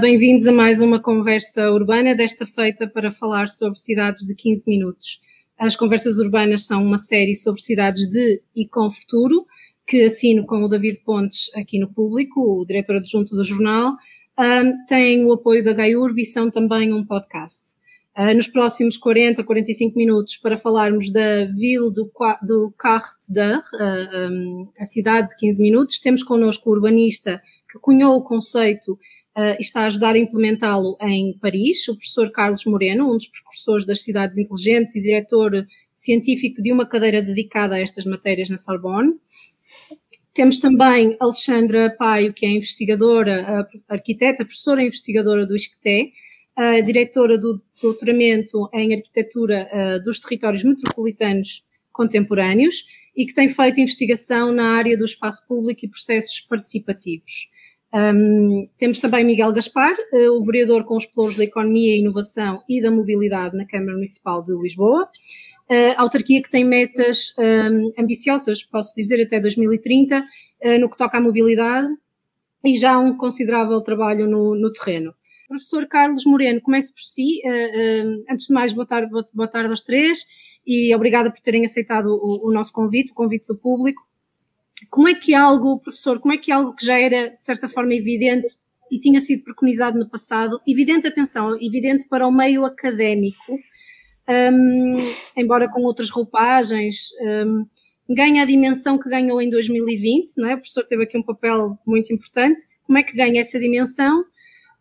Bem-vindos a mais uma conversa urbana, desta feita para falar sobre cidades de 15 minutos. As conversas urbanas são uma série sobre cidades de e com futuro, que assino com o David Pontes aqui no público, o diretor adjunto do jornal. Um, o apoio da GaiURB e são também um podcast. Uh, nos próximos 40, 45 minutos, para falarmos da Ville do, do Quart d'Heure, uh, um, a cidade de 15 minutos, temos connosco o urbanista que cunhou o conceito uh, está a ajudar a implementá-lo em Paris, o professor Carlos Moreno, um dos precursores das cidades inteligentes e diretor científico de uma cadeira dedicada a estas matérias na Sorbonne. Temos também Alexandra Paio, que é investigadora, arquiteta, professora investigadora do ISCTE, diretora do doutoramento em arquitetura uh, dos territórios metropolitanos contemporâneos e que tem feito investigação na área do espaço público e processos participativos. Um, temos também Miguel Gaspar, uh, o vereador com os pelouros da economia, inovação e da mobilidade na Câmara Municipal de Lisboa. Uh, autarquia que tem metas um, ambiciosas, posso dizer, até 2030, uh, no que toca à mobilidade e já um considerável trabalho no, no terreno. Professor Carlos Moreno, comece por si. antes de mais, boa tarde, boa tarde aos três e obrigada por terem aceitado o, o nosso convite, o convite do público como é que algo, professor, como é que algo que já era de certa forma evidente e tinha sido preconizado no passado, evidente, atenção, evidente para o meio académico, um, embora com outras roupagens, um, ganha a dimensão que ganhou em 2020, não é? O professor teve aqui um papel muito importante. Como é que ganha essa dimensão?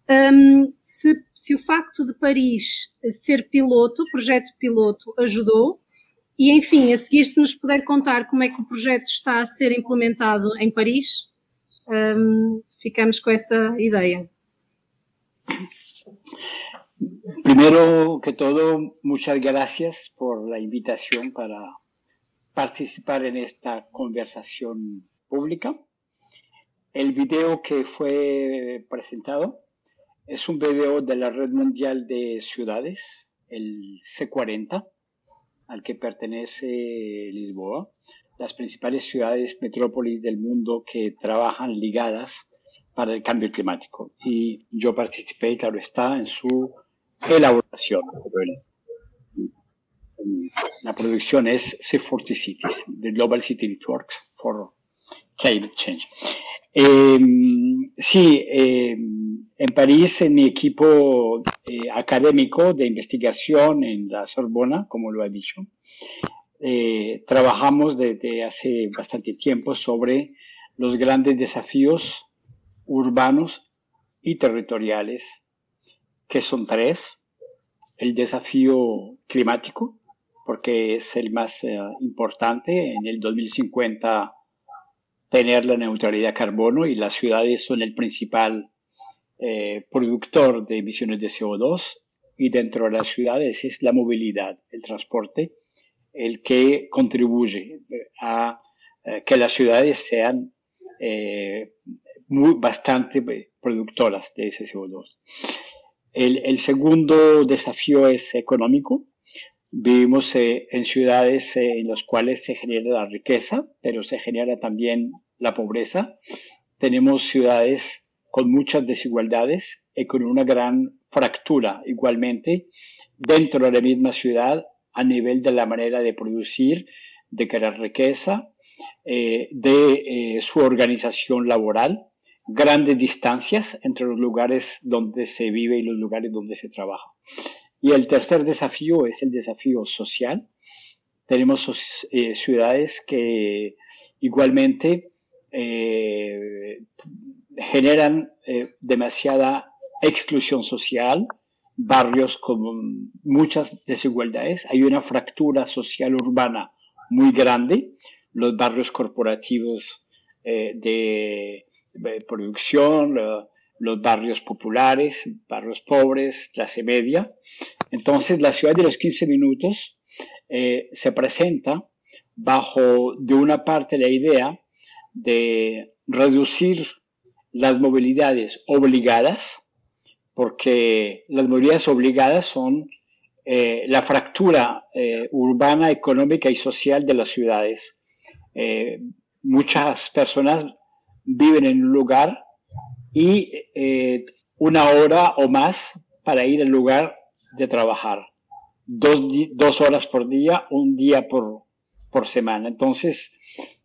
Um, se, se o facto de Paris ser piloto, projeto piloto, ajudou, e, enfim, a seguir, se nos puder contar como é que o projeto está a ser implementado em Paris, ficamos com essa ideia. Primero que todo, muchas gracias por la invitación para participar en esta conversación pública. El video que fue presentado es un video de la Red Mundial de Ciudades, el C40, al que pertenece Lisboa, las principales ciudades metrópolis del mundo que trabajan ligadas para el cambio climático. Y yo participé, claro está, en su elaboración. La producción es C40 Cities, the Global City Networks for Climate Change. Eh, sí, eh, en París, en mi equipo eh, académico de investigación en la Sorbona, como lo he dicho, trabajamos desde hace bastante tiempo sobre los grandes desafíos urbanos y territoriales, que son tres. El desafío climático, porque es el más importante. En el 2050 tener la neutralidad carbono y las ciudades son el principal eh, productor de emisiones de CO2 y dentro de las ciudades es la movilidad, el transporte, el que contribuye eh, a eh, que las ciudades sean muy, bastante productoras de ese CO2. El, el segundo desafío es económico. Vivimos eh, en ciudades eh, en las cuales se genera la riqueza, pero se genera también la pobreza. Tenemos ciudades con muchas desigualdades y con una gran fractura igualmente dentro de la misma ciudad a nivel de la manera de producir, de crear riqueza, eh, de su organización laboral, grandes distancias entre los lugares donde se vive y los lugares donde se trabaja. Y el tercer desafío es el desafío social. Tenemos eh, ciudades que igualmente eh, generan eh, demasiada exclusión social, barrios con muchas desigualdades. Hay una fractura social urbana muy grande. Los barrios corporativos de, de, producción, los barrios populares, barrios pobres, clase media. Entonces, la ciudad de los 15 minutos eh, se presenta bajo, de una parte, la idea de reducir las movilidades obligadas, porque las movilidades obligadas son eh, la fractura eh, urbana, económica y social de las ciudades. muchas personas viven en un lugar y eh, una hora o más para ir al lugar de trabajar. Dos, horas por día, un día por, por semana. Entonces,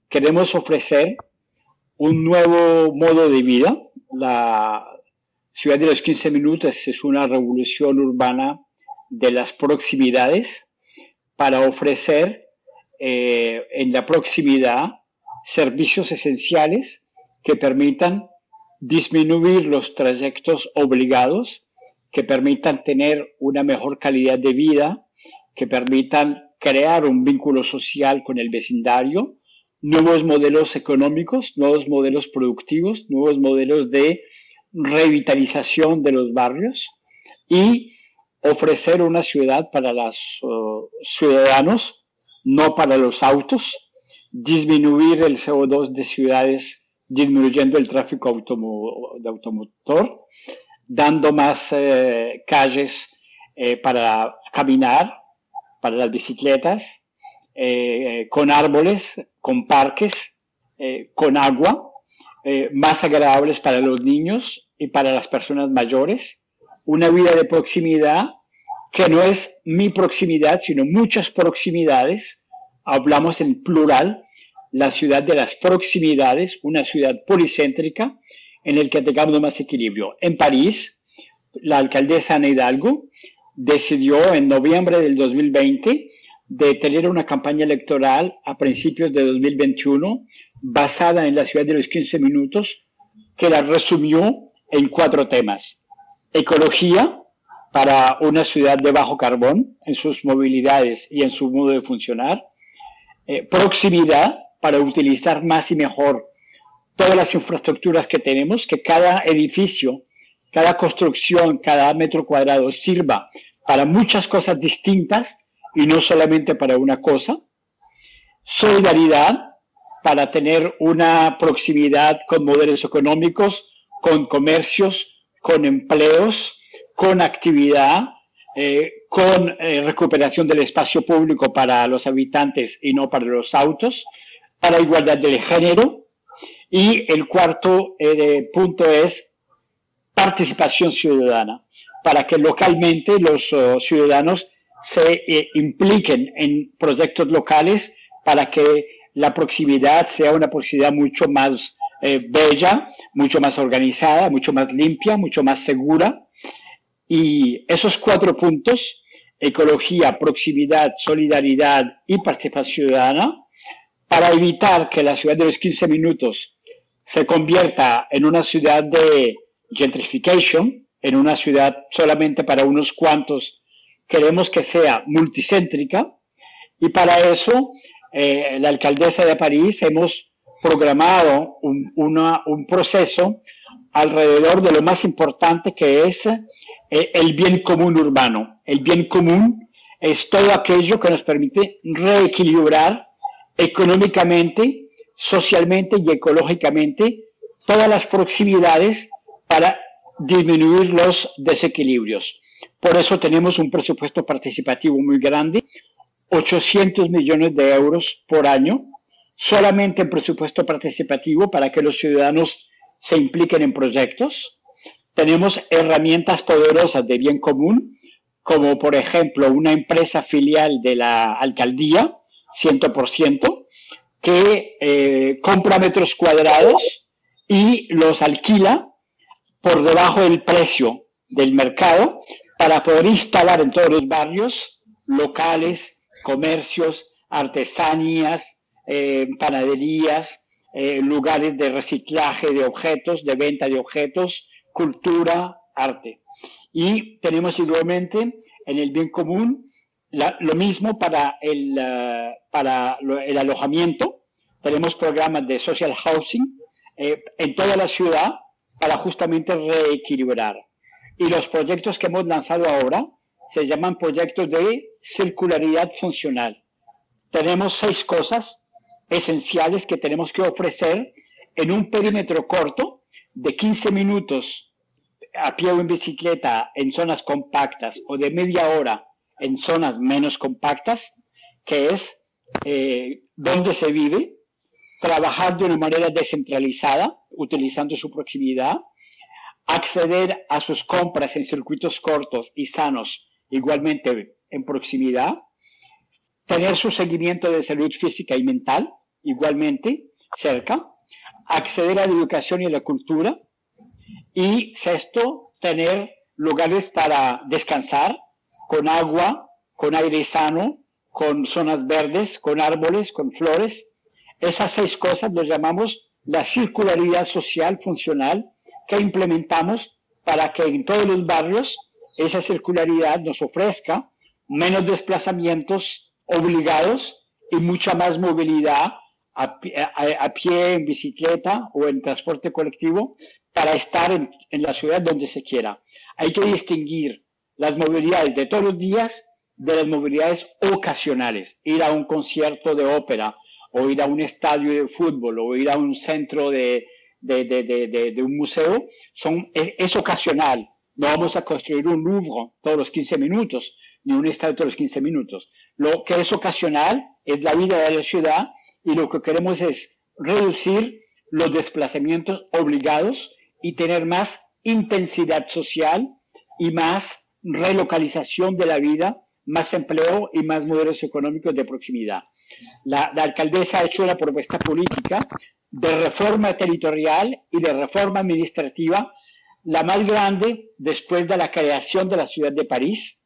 queremos ofrecer un nuevo modo de vida. La ciudad de los 15 minutos es una revolución urbana de las proximidades para ofrecer eh, en la proximidad servicios esenciales que permitan disminuir los trayectos obligados, que permitan tener una mejor calidad de vida, que permitan crear un vínculo social con el vecindario, nuevos modelos económicos, nuevos modelos productivos, nuevos modelos de revitalización de los barrios y ofrecer una ciudad para los ciudadanos, no para los autos, disminuir el CO2 de ciudades, disminuyendo el tráfico de automotor, dando más eh, calles eh, para caminar, para las bicicletas, eh, con árboles, con parques, con agua, más agradables para los niños y para las personas mayores, una vida de proximidad que no es mi proximidad, sino muchas proximidades, hablamos en plural, la ciudad de las proximidades, una ciudad policéntrica en el que tengamos más equilibrio. En París, la alcaldesa Ana Hidalgo decidió en noviembre del 2020 de tener una campaña electoral a principios de 2021 basada en la ciudad de los 15 minutos, que la resumió en cuatro temas. Ecología, para una ciudad de bajo carbón en sus movilidades y en su modo de funcionar. Eh, proximidad para utilizar más y mejor todas las infraestructuras que tenemos, que cada edificio, cada construcción, cada metro cuadrado sirva para muchas cosas distintas y no solamente para una cosa. Solidaridad para tener una proximidad con modelos económicos, con comercios, con empleos, con actividad, eh, con eh, recuperación del espacio público para los habitantes y no para los autos, para igualdad de género. Y el cuarto eh, punto es participación ciudadana, para que localmente los oh, ciudadanos se impliquen en proyectos locales para que la proximidad sea una proximidad mucho más bella, mucho más organizada, mucho más limpia, mucho más segura y esos cuatro puntos, ecología, proximidad, solidaridad y participación ciudadana, para evitar que la ciudad de los 15 minutos se convierta en una ciudad de gentrification, en una ciudad solamente para unos cuantos, queremos que sea multicéntrica y para eso eh, la alcaldesa de París hemos programado un, proceso alrededor de lo más importante que es eh, el bien común urbano. El bien común es todo aquello que nos permite reequilibrar económicamente, socialmente y ecológicamente todas las proximidades para disminuir los desequilibrios. Por eso tenemos un presupuesto participativo muy grande, 800 millones de euros por año, solamente en presupuesto participativo para que los ciudadanos se impliquen en proyectos. Tenemos herramientas poderosas de bien común, como por ejemplo una empresa filial de la alcaldía, 100%, que eh, compra metros cuadrados y los alquila por debajo del precio del mercado para poder instalar en todos los barrios locales, comercios, artesanías, eh, panaderías, eh, lugares de reciclaje de objetos, de venta de objetos, cultura, arte. Y tenemos igualmente en el bien común lo mismo para el, eh, para el alojamiento. Tenemos programas de social housing eh, en toda la ciudad para justamente reequilibrar. Y los proyectos que hemos lanzado ahora se llaman proyectos de circularidad funcional. Tenemos seis cosas esenciales que tenemos que ofrecer en un perímetro corto de 15 minutos a pie o en bicicleta en zonas compactas o de media hora en zonas menos compactas, que es eh, donde se vive, trabajar de una manera descentralizada, utilizando su proximidad, acceder a sus compras en circuitos cortos y sanos, igualmente en proximidad, tener su seguimiento de salud física y mental, igualmente cerca, acceder a la educación y a la cultura, y sexto, tener lugares para descansar, con agua, con aire sano, con zonas verdes, con árboles, con flores. Esas seis cosas lo llamamos la circularidad social funcional que implementamos para que en todos los barrios esa circularidad nos ofrezca menos desplazamientos obligados y mucha más movilidad a, pie, en bicicleta o en transporte colectivo para estar en la ciudad donde se quiera. Hay que distinguir las movilidades de todos los días de las movilidades ocasionales. Ir a un concierto de ópera o ir a un estadio de fútbol o ir a un centro de, de, de, de un museo son, es, ocasional. No vamos a construir un Louvre todos los 15 minutos, ni un estadio todos los 15 minutos. Lo que es ocasional es la vida de la ciudad y lo que queremos es reducir los desplazamientos obligados y tener más intensidad social y más relocalización de la vida, más empleo y más modelos económicos de proximidad. La, la alcaldesa ha hecho una propuesta política de reforma territorial y de reforma administrativa, la más grande después de la creación de la ciudad de París,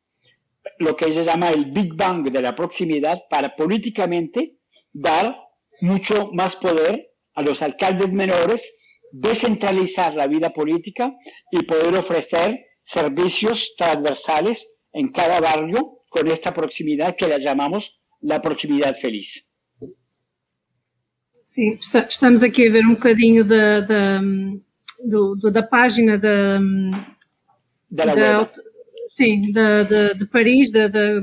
lo que ella llama el Big Bang de la proximidad, para políticamente dar mucho más poder a los alcaldes menores, descentralizar la vida política y poder ofrecer servicios transversales en cada barrio con esta proximidad que la llamamos la proximidade feliz. Sim, está, estamos aqui a ver um bocadinho da, da, do, da página da, da, da sim, da, de, de Paris, da, da,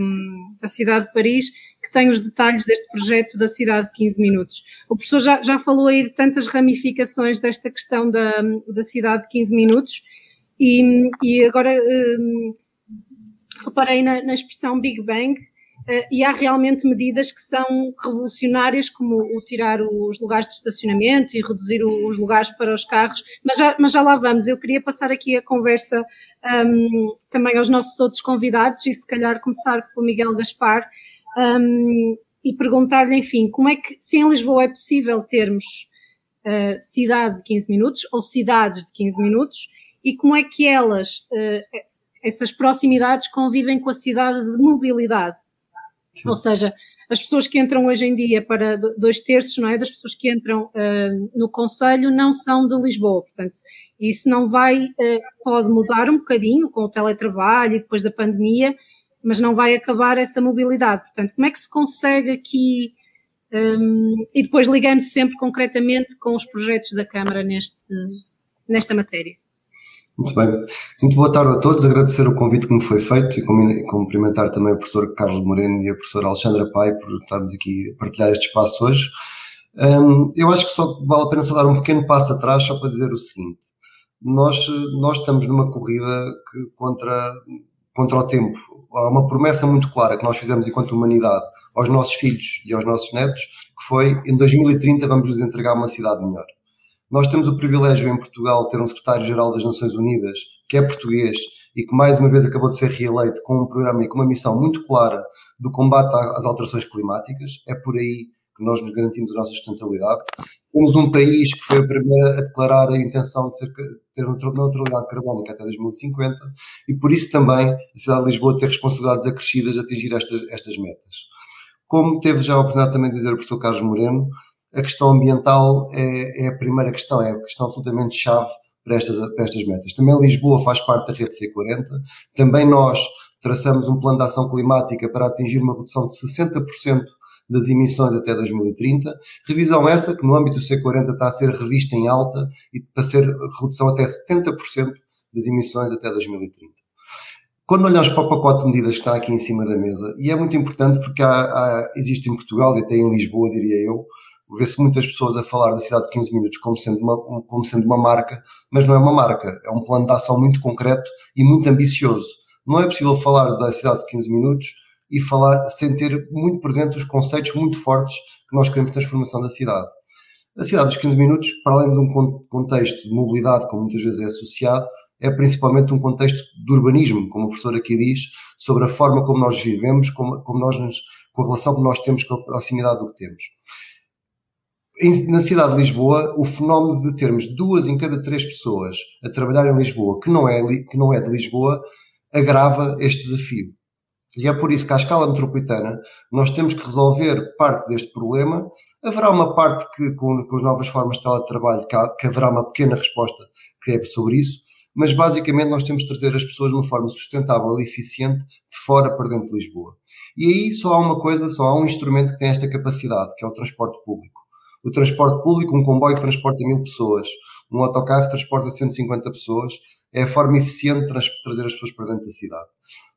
da, cidade de Paris, que tem os detalhes deste projeto da cidade de 15 minutos. O professor já, já falou aí de tantas ramificações desta questão da, da cidade de 15 minutos e, e agora hum, reparei na, na, expressão Big Bang uh, e há realmente medidas que são revolucionárias, como o tirar os lugares de estacionamento e reduzir os lugares para os carros, mas já, mas já lá vamos. Eu queria passar aqui a conversa um, também aos nossos outros convidados e se calhar começar com o Miguel Gaspar um, e perguntar-lhe, enfim, como é que, se em Lisboa é possível termos uh, cidade de 15 minutos ou cidades de 15 minutos e como é que elas, uh, essas proximidades, convivem com a cidade de mobilidade. Sim. Ou seja, as pessoas que entram hoje em dia para dois terços, não é? Das pessoas que entram uh, no Conselho não são de Lisboa, portanto, isso não vai, uh, pode mudar um bocadinho com o teletrabalho e depois da pandemia, mas não vai acabar essa mobilidade. Portanto, como é que se consegue aqui, um, e depois ligando sempre concretamente com os projetos da Câmara neste, nesta matéria? Muito bem. Muito boa tarde a todos. Agradecer o convite que me foi feito e cumprimentar também o professor Carlos Moreno e a professora Alexandra Pai por estarmos aqui a partilhar este espaço hoje. Um, eu acho que só vale a pena só dar um pequeno passo atrás só para dizer o seguinte. Nós, nós estamos numa corrida que, contra, contra o tempo. Há uma promessa muito clara que nós fizemos enquanto humanidade aos nossos filhos e aos nossos netos, que foi em 2030 vamos lhes entregar uma cidade melhor. Nós temos o privilégio em Portugal de ter um secretário-geral das Nações Unidas que é português e que mais uma vez acabou de ser reeleito com um programa e com uma missão muito clara do combate às alterações climáticas. É por aí que nós nos garantimos a nossa sustentabilidade. Temos um país que foi o primeiro a declarar a intenção de ser, ter neutralidade carbónica até 2050 e por isso também a cidade de Lisboa ter responsabilidades acrescidas de atingir estas, estas metas. Como teve já a oportunidade também de dizer o professor Carlos Moreno, a questão ambiental é, é, a primeira questão, é a questão absolutamente chave para estas, para estas metas. Também Lisboa faz parte da rede C40, também nós traçamos um plano de ação climática para atingir uma redução de 60% das emissões até 2030. Revisão essa que no âmbito do C40 está a ser revista em alta e para ser redução até 70% das emissões até 2030. Quando olhamos para o pacote de medidas que está aqui em cima da mesa, e é muito importante porque há, há, existe em Portugal e até em Lisboa, diria eu, vê-se muitas pessoas a falar da cidade de 15 minutos como sendo, uma, como sendo uma marca, mas não é uma marca, é um plano de ação muito concreto e muito ambicioso. Não é possível falar da cidade de 15 minutos e falar sem ter muito presente os conceitos muito fortes que nós queremos de transformação da cidade. A cidade dos 15 minutos, para além de um contexto de mobilidade, como muitas vezes é associado, é principalmente um contexto de urbanismo, como o professor aqui diz, sobre a forma como nós vivemos, como, como nós nos, com a relação que nós temos com a proximidade do que temos. Na cidade de Lisboa, o fenómeno de termos duas em cada três pessoas a trabalhar em Lisboa que não é, que não é de Lisboa agrava este desafio. E é por isso que, à escala metropolitana, nós temos que resolver parte deste problema. Haverá uma parte que, com, com as novas formas de teletrabalho, que, há, que haverá uma pequena resposta que é sobre isso, mas basicamente nós temos de trazer as pessoas de uma forma sustentável e eficiente de fora para dentro de Lisboa. E aí só há uma coisa, só há um instrumento que tem esta capacidade, que é o transporte público. O transporte público, um comboio que transporta mil pessoas, um autocarro que transporta 150 pessoas, é a forma eficiente de trazer as pessoas para dentro da cidade.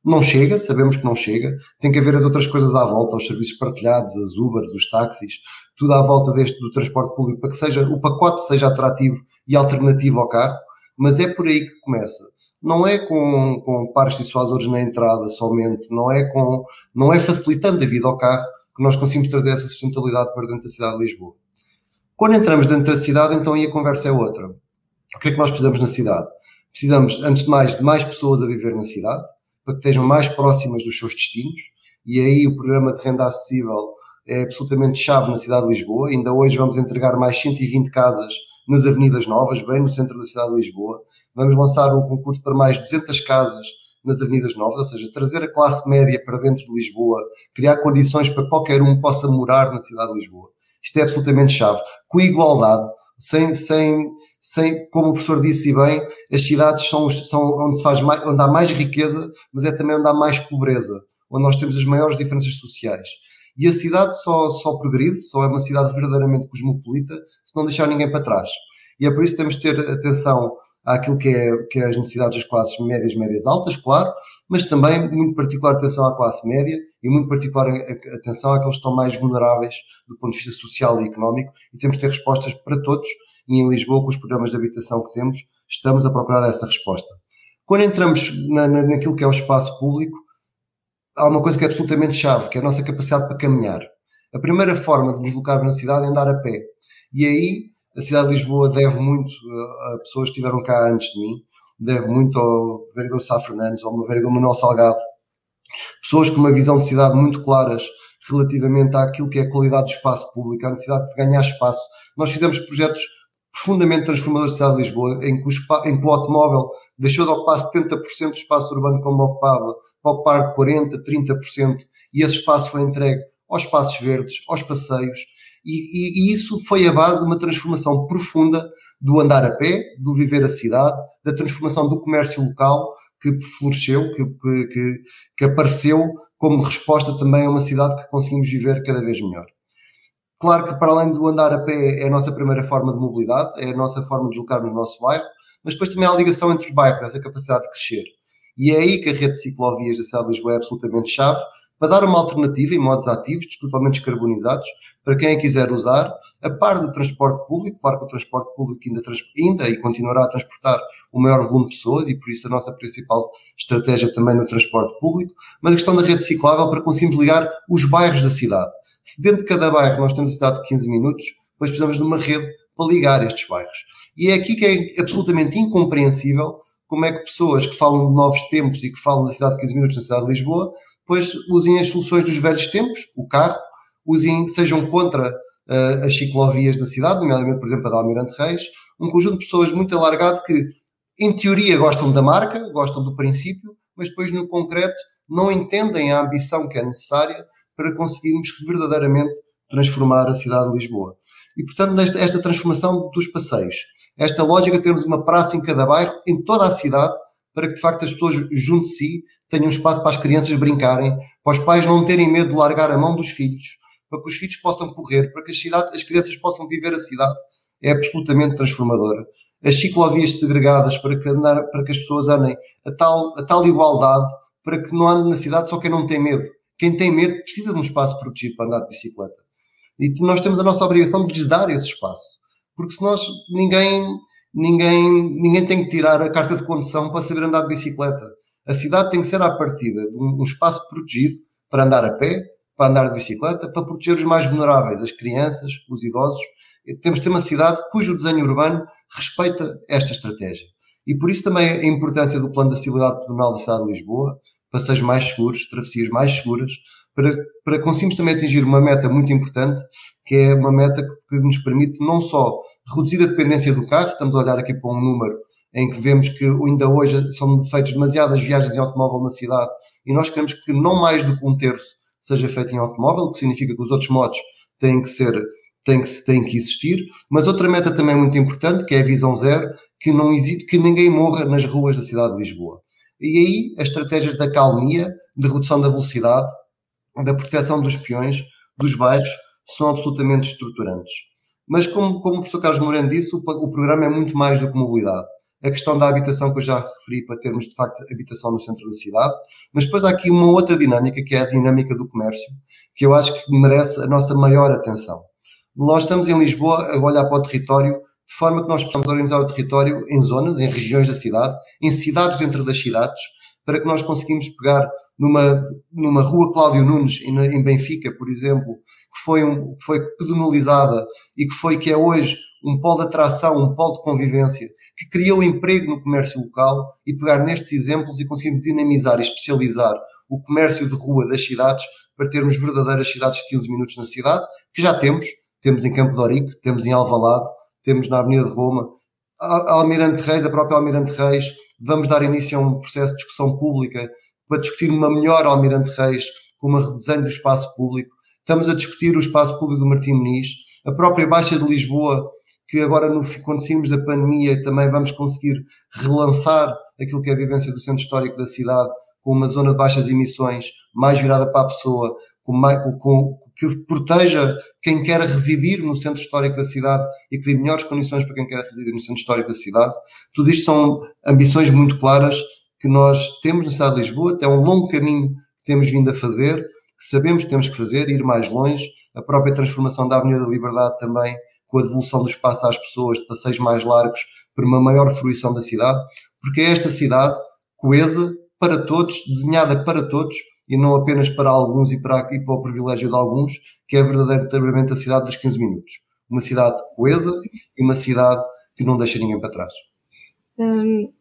Não chega, sabemos que não chega, tem que haver as outras coisas à volta, os serviços partilhados, as Ubers, os táxis, tudo à volta deste do transporte público para que seja, o pacote seja atrativo e alternativo ao carro, mas é por aí que começa. Não é com, com pares dissuasores na entrada somente, não é, com, não é facilitando a vida ao carro que nós conseguimos trazer essa sustentabilidade para dentro da cidade de Lisboa. Quando entramos dentro da cidade, então aí a conversa é outra. O que é que nós precisamos na cidade? Precisamos, antes de mais, de mais pessoas a viver na cidade, para que estejam mais próximas dos seus destinos, e aí o programa de renda acessível é absolutamente chave na cidade de Lisboa. Ainda hoje vamos entregar mais 120 casas nas Avenidas Novas, bem no centro da cidade de Lisboa. Vamos lançar um concurso para mais 200 casas nas Avenidas Novas, ou seja, trazer a classe média para dentro de Lisboa, criar condições para qualquer um possa morar na cidade de Lisboa. Isto é absolutamente chave. Com igualdade, sem, sem, sem, como o professor disse bem, as cidades são, são onde se faz mais, onde há mais riqueza, mas é também onde há mais pobreza, onde nós temos as maiores diferenças sociais. E a cidade só, só progride, só é uma cidade verdadeiramente cosmopolita, se não deixar ninguém para trás. E é por isso que temos de ter atenção àquilo que é, que é as necessidades das classes médias, médias altas, claro, mas também muito particular atenção à classe média e muito particular atenção àqueles que estão mais vulneráveis do ponto de vista social e económico e temos de ter respostas para todos e em Lisboa, com os programas de habitação que temos, estamos a procurar essa resposta. Quando entramos na, na, naquilo que é o espaço público, há uma coisa que é absolutamente chave, que é a nossa capacidade para caminhar. A primeira forma de nos deslocarmos na cidade é andar a pé. E aí, a cidade de Lisboa deve muito a pessoas que estiveram cá antes de mim, deve muito ao vereador Sá Fernandes, ao vereador Manuel Salgado, pessoas com uma visão de cidade muito claras relativamente àquilo que é a qualidade do espaço público, à necessidade de ganhar espaço. Nós fizemos projetos profundamente transformadores da cidade de Lisboa, em que, o, em que o automóvel deixou de ocupar 70% do espaço urbano como ocupava, para ocupar 40%, 30%, e esse espaço foi entregue aos espaços verdes, aos passeios, e, e, e isso foi a base de uma transformação profunda do andar a pé, do viver a cidade, da transformação do comércio local que floresceu, que, que, que apareceu como resposta também a uma cidade que conseguimos viver cada vez melhor. Claro que para além do andar a pé é a nossa primeira forma de mobilidade, é a nossa forma de deslocar no nosso bairro, mas depois também há a ligação entre os bairros, essa capacidade de crescer. E é aí que a rede de ciclovias da cidade de Lisboa é absolutamente chave, para dar uma alternativa em modos ativos, totalmente descarbonizados, para quem quiser usar, a par do transporte público, claro que o transporte público ainda, ainda e continuará a transportar o maior volume de pessoas, e por isso a nossa principal estratégia também no transporte público, mas a questão da rede ciclável para conseguirmos ligar os bairros da cidade. Se dentro de cada bairro nós temos a cidade de 15 minutos, depois precisamos de uma rede para ligar estes bairros. E é aqui que é absolutamente incompreensível como é que pessoas que falam de novos tempos e que falam da cidade de 15 minutos na cidade de Lisboa, depois usem as soluções dos velhos tempos, o carro, usem, sejam contra uh, as ciclovias da cidade, nomeadamente, por exemplo, a da Almirante Reis, um conjunto de pessoas muito alargado que, em teoria, gostam da marca, gostam do princípio, mas depois, no concreto, não entendem a ambição que é necessária para conseguirmos verdadeiramente transformar a cidade de Lisboa. E, portanto, nesta, esta transformação dos passeios, esta lógica de termos uma praça em cada bairro, em toda a cidade, para que, de facto, as pessoas junto de si tenham espaço para as crianças brincarem, para os pais não terem medo de largar a mão dos filhos, para que os filhos possam correr, para que as, cidade, as crianças possam viver a cidade, é absolutamente transformadora. As ciclovias segregadas para que, andar, para que as pessoas andem a tal, a tal igualdade, para que não ande na cidade só quem não tem medo. Quem tem medo precisa de um espaço protegido para andar de bicicleta. E nós temos a nossa obrigação de lhes dar esse espaço. Porque se nós, ninguém, ninguém, ninguém tem que tirar a carta de condução para saber andar de bicicleta. A cidade tem que ser à partida de um, um espaço protegido para andar a pé, para andar de bicicleta, para proteger os mais vulneráveis, as crianças, os idosos temos de ter uma cidade cujo desenho urbano respeita esta estratégia. E por isso também a importância do plano de acessibilidade pedonal da cidade de Lisboa, passeios mais seguros, travessias mais seguras, para, para conseguirmos também atingir uma meta muito importante, que é uma meta que nos permite não só reduzir a dependência do carro, estamos a olhar aqui para um número em que vemos que ainda hoje são feitas demasiadas viagens em automóvel na cidade e nós queremos que não mais do que um terço seja feito em automóvel, o que significa que os outros modos têm que ser têm que, têm que existir, mas outra meta também muito importante, que é a visão zero, que não existe, que ninguém morra nas ruas da cidade de Lisboa. E aí as estratégias da calmia, de redução da velocidade, da proteção dos peões, dos bairros, são absolutamente estruturantes. Mas como, como o professor Carlos Moreno disse, o, o programa é muito mais do que mobilidade a questão da habitação que eu já referi para termos de facto habitação no centro da cidade, mas depois há aqui uma outra dinâmica que é a dinâmica do comércio, que eu acho que merece a nossa maior atenção. Nós estamos em Lisboa a olhar para o território de forma que nós possamos organizar o território em zonas, em regiões da cidade, em cidades dentro das cidades, para que nós conseguimos pegar numa, numa rua Cláudio Nunes, em Benfica, por exemplo, que foi, um, foi pedonalizada e que foi, que é hoje um polo de atração, um polo de convivência, que criou emprego no comércio local e pegar nestes exemplos e conseguir dinamizar e especializar o comércio de rua das cidades para termos verdadeiras cidades de 15 minutos na cidade, que já temos, temos em Campo de Orique, temos em Alvalade, temos na Avenida de Roma, a Almirante Reis, a própria Almirante Reis, vamos dar início a um processo de discussão pública para discutir uma melhor Almirante Reis, com um redesenho do espaço público. Estamos a discutir o espaço público do Martim Muniz, a própria Baixa de Lisboa que agora, no, quando saímos da pandemia, também vamos conseguir relançar aquilo que é a vivência do centro histórico da cidade, com uma zona de baixas emissões, mais virada para a pessoa, com, com, que proteja quem quer residir no centro histórico da cidade e crie melhores condições para quem quer residir no centro histórico da cidade. Tudo isto são ambições muito claras que nós temos na cidade de Lisboa, é um longo caminho que temos vindo a fazer, que sabemos que temos que fazer, ir mais longe. A própria transformação da Avenida da Liberdade também com a devolução do espaço às pessoas, de passeios mais largos, para uma maior fruição da cidade, porque é esta cidade coesa para todos, desenhada para todos, e não apenas para alguns e para, e para o privilégio de alguns, que é verdadeiramente a cidade dos 15 minutos. Uma cidade coesa e uma cidade que não deixa ninguém para trás. Hum,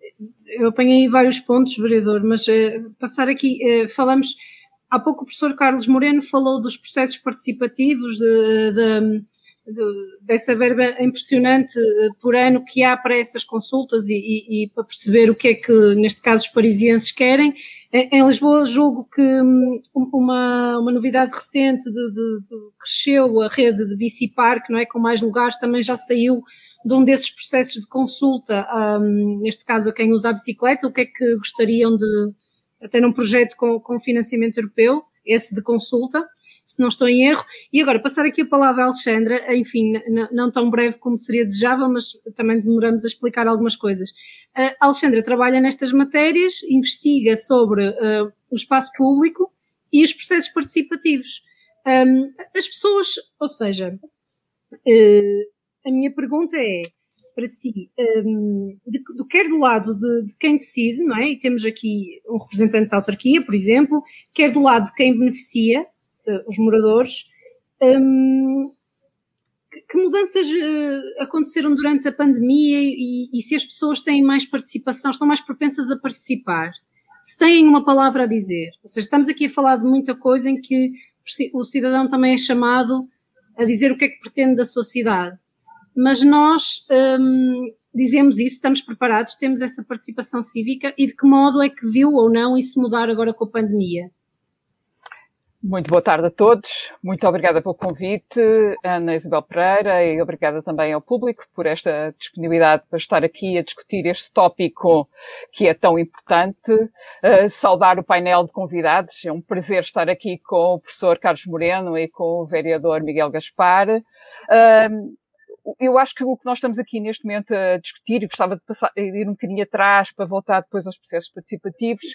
eu apanhei vários pontos, vereador, mas uh, passar aqui, uh, falamos, há pouco o professor Carlos Moreno falou dos processos participativos, de, de de, dessa verba impressionante eh, por ano que há para essas consultas e, e, e, para perceber o que é que, neste caso, os parisienses querem. Em Lisboa, julgo que hum, uma, uma novidade recente de, cresceu a rede de Bicipark, não é? Com mais lugares, também já saiu de um desses processos de consulta, um, neste caso a quem usa a bicicleta, o que é que gostariam de, até num projeto com, com financiamento europeu, esse de consulta se não estou em erro. E agora, passar aqui a palavra à Alexandra, enfim, não tão breve como seria desejável, mas também demoramos a explicar algumas coisas. A Alexandra trabalha nestas matérias, investiga sobre uh, o espaço público e os processos participativos. Um, as pessoas, ou seja, uh, a minha pergunta é para si, um, de, de, quer do lado de, de, quem decide, não é? E temos aqui um representante da autarquia, por exemplo, quer do lado de quem beneficia, uh, os moradores. Um, que, que, mudanças uh, aconteceram durante a pandemia e, e, se as pessoas têm mais participação, estão mais propensas a participar? Se têm uma palavra a dizer? Ou seja, estamos aqui a falar de muita coisa em que o cidadão também é chamado a dizer o que é que pretende da sua cidade. Mas nós um, dizemos isso, estamos preparados, temos essa participação cívica e de que modo é que viu ou não isso mudar agora com a pandemia? Muito boa tarde a todos. Muito obrigada pelo convite, Ana Isabel Pereira, e obrigada também ao público por esta disponibilidade para estar aqui a discutir este tópico que é tão importante. Uh, saudar o painel de convidados. É um prazer estar aqui com o professor Carlos Moreno e com o vereador Miguel Gaspar. Uh, eu acho que o que nós estamos aqui neste momento a discutir, e gostava de passar, ir um bocadinho atrás para voltar depois aos processos participativos,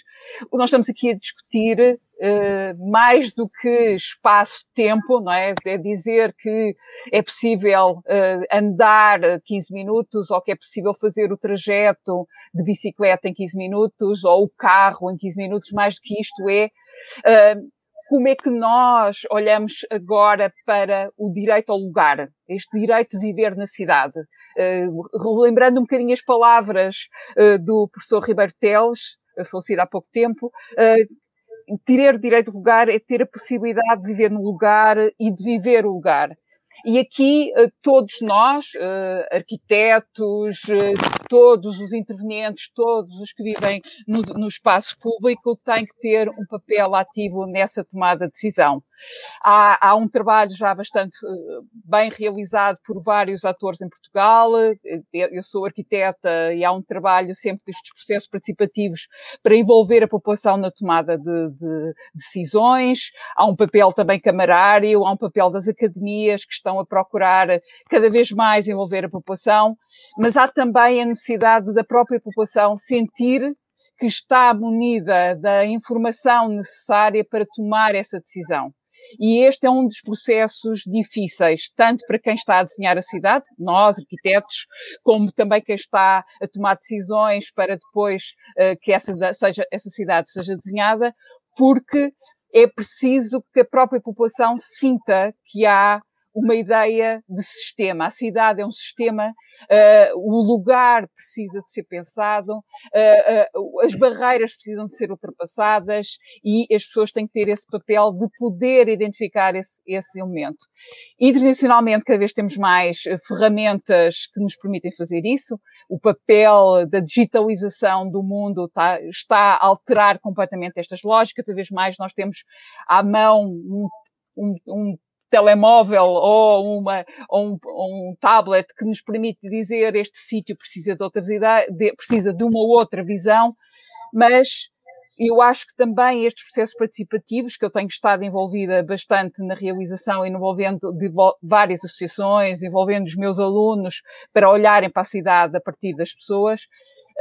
o que nós estamos aqui a discutir, uh, mais do que espaço-tempo, não é? É dizer que é possível uh, andar 15 minutos, ou que é possível fazer o trajeto de bicicleta em 15 minutos, ou o carro em 15 minutos, mais do que isto é, uh, como é que nós olhamos agora para o direito ao lugar, este direito de viver na cidade. Uh, lembrando um bocadinho as palavras uh, do professor Ribeiro Teles, falecido há pouco tempo, uh, ter direito ao lugar é ter a possibilidade de viver no lugar e de viver o lugar. E aqui eh, todos nós, eh, arquitetos, eh, todos os intervenientes, todos os que vivem no, no espaço público têm que ter um papel ativo nessa tomada de decisão. Há, há, um trabalho já bastante bem realizado por vários atores em Portugal. Eu sou arquiteta e há um trabalho sempre destes processos participativos para envolver a população na tomada de, de decisões. Há um papel também camarário, há um papel das academias que estão a procurar cada vez mais envolver a população, mas há também a necessidade da própria população sentir que está munida da informação necessária para tomar essa decisão. E este é um dos processos difíceis, tanto para quem está a desenhar a cidade, nós, arquitetos, como também quem está a tomar decisões para depois uh, que essa, seja, essa cidade seja desenhada, porque é preciso que a própria população sinta que há uma ideia de sistema. A cidade é um sistema, uh, o lugar precisa de ser pensado, uh, uh, as barreiras precisam de ser ultrapassadas e as pessoas têm que ter esse papel de poder identificar esse, esse elemento. Internacionalmente, cada vez temos mais ferramentas que nos permitem fazer isso. O papel da digitalização do mundo está, está a alterar completamente estas lógicas. Cada vez mais nós temos à mão um, um, um telemóvel ou, uma, ou um, um, tablet que nos permite dizer este sítio precisa de outras ideias, de, precisa de uma outra visão, mas eu acho que também estes processos participativos, que eu tenho estado envolvida bastante na realização, envolvendo várias associações, envolvendo os meus alunos para olharem para a cidade a partir das pessoas,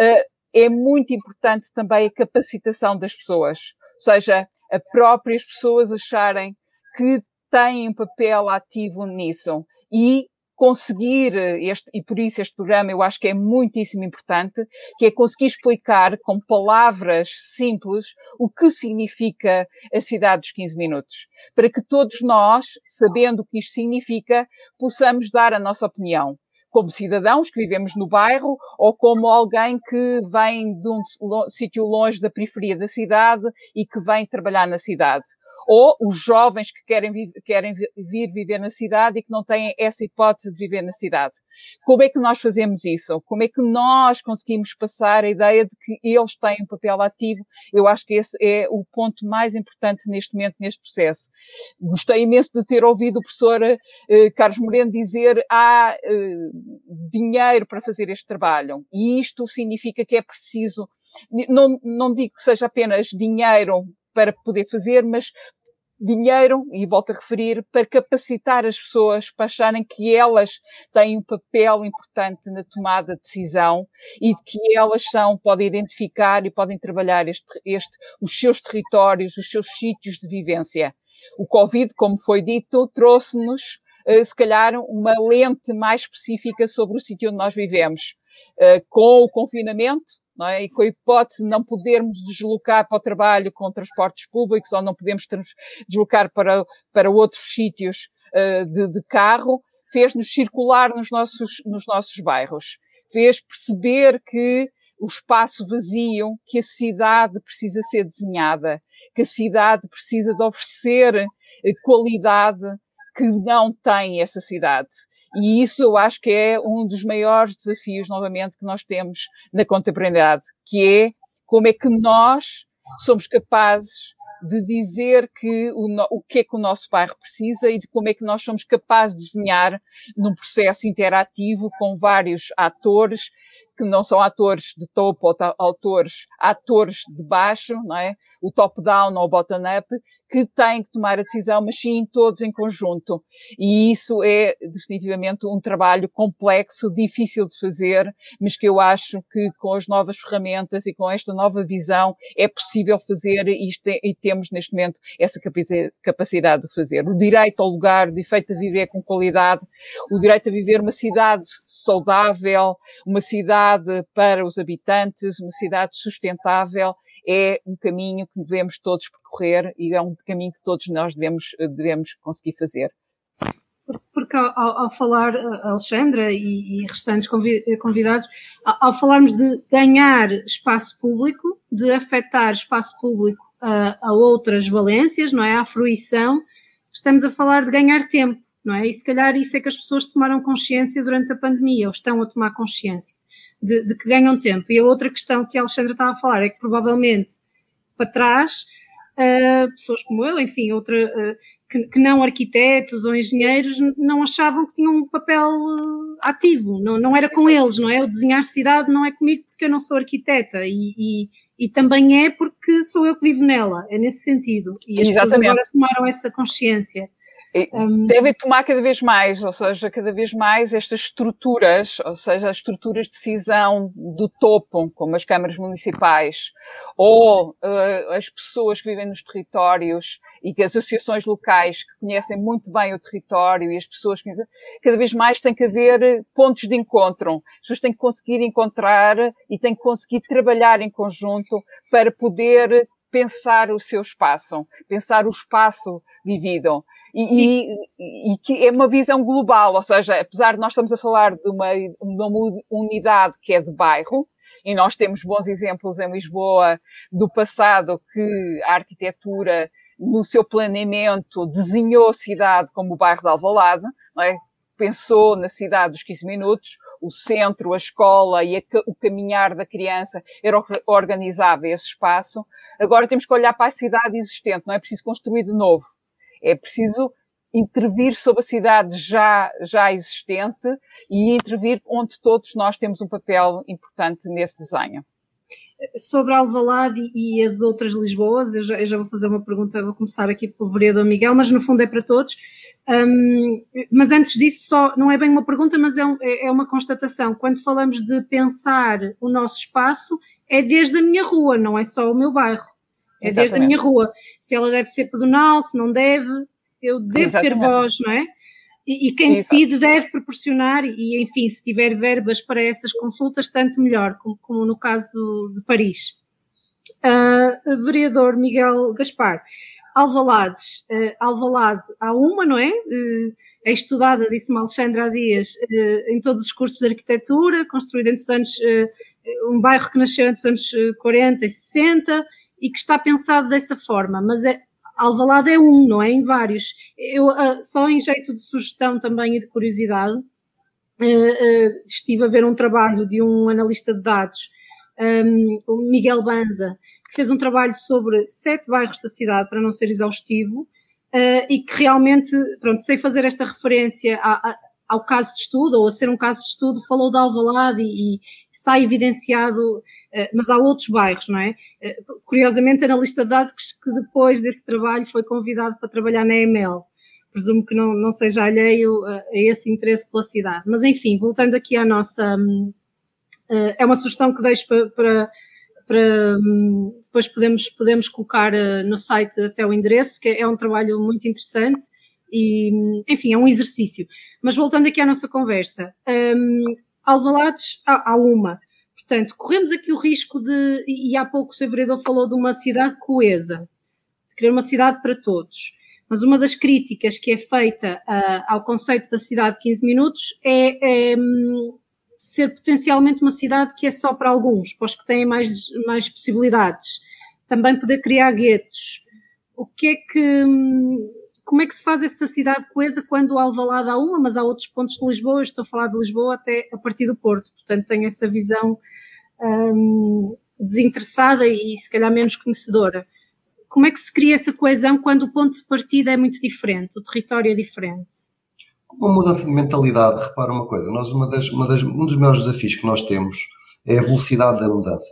uh, é muito importante também a capacitação das pessoas. Ou seja, as próprias pessoas acharem que têm um papel ativo nisso e conseguir este, e por isso este programa eu acho que é muitíssimo importante, que é conseguir explicar com palavras simples o que significa a cidade dos 15 minutos. Para que todos nós, sabendo o que isto significa, possamos dar a nossa opinião. Como cidadãos que vivemos no bairro ou como alguém que vem de um sítio longe da periferia da cidade e que vem trabalhar na cidade ou os jovens que querem, querem vir viver na cidade e que não têm essa hipótese de viver na cidade. Como é que nós fazemos isso? Como é que nós conseguimos passar a ideia de que eles têm um papel ativo? Eu acho que esse é o ponto mais importante neste momento, neste processo. Gostei imenso de ter ouvido o professor eh, Carlos Moreno dizer há eh, dinheiro para fazer este trabalho. E isto significa que é preciso, não, não digo que seja apenas dinheiro para poder fazer, mas dinheiro, e volto a referir, para capacitar as pessoas para acharem que elas têm um papel importante na tomada de decisão e que elas são, podem identificar e podem trabalhar este, este, os seus territórios, os seus sítios de vivência. O Covid, como foi dito, trouxe-nos, uh, se calhar, uma lente mais específica sobre o sítio onde nós vivemos. Uh, com o confinamento, é? E com a hipótese de não podermos deslocar para o trabalho com transportes públicos ou não podemos deslocar para, para outros sítios uh, de, de carro, fez-nos circular nos nossos, nos nossos bairros. Fez perceber que o espaço vazio, que a cidade precisa ser desenhada, que a cidade precisa de oferecer eh, qualidade que não tem essa cidade. E isso eu acho que é um dos maiores desafios, novamente, que nós temos na contemporaneidade, que é como é que nós somos capazes de dizer que o, o que é que o nosso bairro precisa e de como é que nós somos capazes de desenhar num processo interativo com vários atores que não são atores de topo ou autores, atores de baixo, não é? O top-down ou o bottom-up, que têm que tomar a decisão, mas sim todos em conjunto. E isso é definitivamente um trabalho complexo, difícil de fazer, mas que eu acho que com as novas ferramentas e com esta nova visão é possível fazer e, e temos neste momento essa capacidade de fazer. O direito ao lugar, o direito a viver com qualidade, o direito a viver uma cidade saudável, uma cidade cidade para os habitantes, uma cidade sustentável, é um caminho que devemos todos percorrer e é um caminho que todos nós devemos, devemos conseguir fazer. Porque ao, ao falar, Alexandra e, e restantes convidados, ao, ao, falarmos de ganhar espaço público, de afetar espaço público a, a outras valências, não é? À fruição, estamos a falar de ganhar tempo, não é? E se calhar isso é que as pessoas tomaram consciência durante a pandemia, ou estão a tomar consciência, de, de que ganham tempo. E a outra questão que a Alexandra estava a falar é que provavelmente para trás, uh, pessoas como eu, enfim, outra, uh, que, que, não arquitetos ou engenheiros, não achavam que tinham um papel uh, ativo, não, não era com eles, não é? O desenhar cidade não é comigo porque eu não sou arquiteta e, e e também é porque sou eu que vivo nela, é nesse sentido. E as Exatamente. pessoas agora tomaram essa consciência. Um, Devem tomar cada vez mais, ou seja, cada vez mais estas estruturas, ou seja, as estruturas de decisão do topo, como as câmaras municipais, ou uh, as pessoas que vivem nos territórios e que as associações locais que conhecem muito bem o território e as pessoas que cada vez mais tem que haver pontos de encontro. As pessoas têm que conseguir encontrar e têm que conseguir trabalhar em conjunto para poder pensar o seu espaço, pensar o espaço vivido. E, e, e, que é uma visão global, ou seja, apesar de nós estamos a falar de uma, de uma unidade que é de bairro, e nós temos bons exemplos em Lisboa do passado que a arquitetura no seu planeamento desenhou a cidade como o bairro de Alvalade, não é? Pensou na cidade dos 15 minutos, o centro, a escola e a, o caminhar da criança era organizava esse espaço. Agora temos que olhar para a cidade existente, não é preciso construir de novo. É preciso intervir sobre a cidade já, já existente e intervir onde todos nós temos um papel importante nesse desenho. Sobre Alvalade e, as outras Lisboas, eu já, eu já, vou fazer uma pergunta, vou começar aqui pelo vereador Miguel, mas no fundo é para todos. Um, mas antes disso, só não é bem uma pergunta, mas é, um, é, é uma constatação. Quando falamos de pensar o nosso espaço, é desde a minha rua, não é só o meu bairro. É Exatamente. desde a minha rua. Se ela deve ser pedonal, se não deve, eu devo Exatamente. ter voz, não é? E, e quem Exato. decide deve proporcionar, e enfim, se tiver verbas para essas consultas, tanto melhor, como, como no caso do, de Paris. Uh, vereador Miguel Gaspar, Alvalades, uh, Alvalade há uma, não é? Uh, é estudada, disse-me Alexandra há dias, uh, em todos os cursos de arquitetura, construída entre os anos, um bairro que nasceu entre os anos 40 e 60 e que está pensado dessa forma, mas é, Alvalade é um, não é? Em vários. Eu, só em jeito de sugestão também e de curiosidade, estive a ver um trabalho de um analista de dados, o Miguel Banza, que fez um trabalho sobre sete bairros da cidade, para não ser exaustivo, e que realmente, pronto, sem fazer esta referência a, a, ao caso de estudo, ou a ser um caso de estudo, falou de Alvalade e sai evidenciado, uh, mas há outros bairros, não é? Uh, curiosamente, analista de dados que depois desse trabalho foi convidado para trabalhar na EML. Presumo que não, não seja alheio a, a esse interesse pela cidade. Mas enfim, voltando aqui à nossa. É uma sugestão que deixo para, para para hum, depois podemos, podemos colocar eh, no site até o endereço, que é um trabalho muito interessante e, hum, enfim, é um exercício. Mas voltando aqui à nossa conversa, um, Alvalades há, há uma. Portanto, corremos aqui o risco de, e há pouco o Sr. Vereador falou de uma cidade coesa, de querer uma cidade para todos. Mas uma das críticas que é feita uh, ao conceito da cidade de 15 minutos é, é um, ser potencialmente uma cidade que é só para alguns, para os que têm mais, mais possibilidades. Também poder criar guetos. O que é que. Como é que se faz essa cidade coesa quando Alvalade há uma, mas há outros pontos de Lisboa? Estou a falar de Lisboa até a partir do Porto, portanto tenho essa visão hum, desinteressada e se calhar menos conhecedora. Como é que se cria essa coesão quando o ponto de partida é muito diferente, o território é diferente? uma mudança de mentalidade, repara uma coisa, nós uma das, uma das, um dos maiores desafios que nós temos é a velocidade da mudança.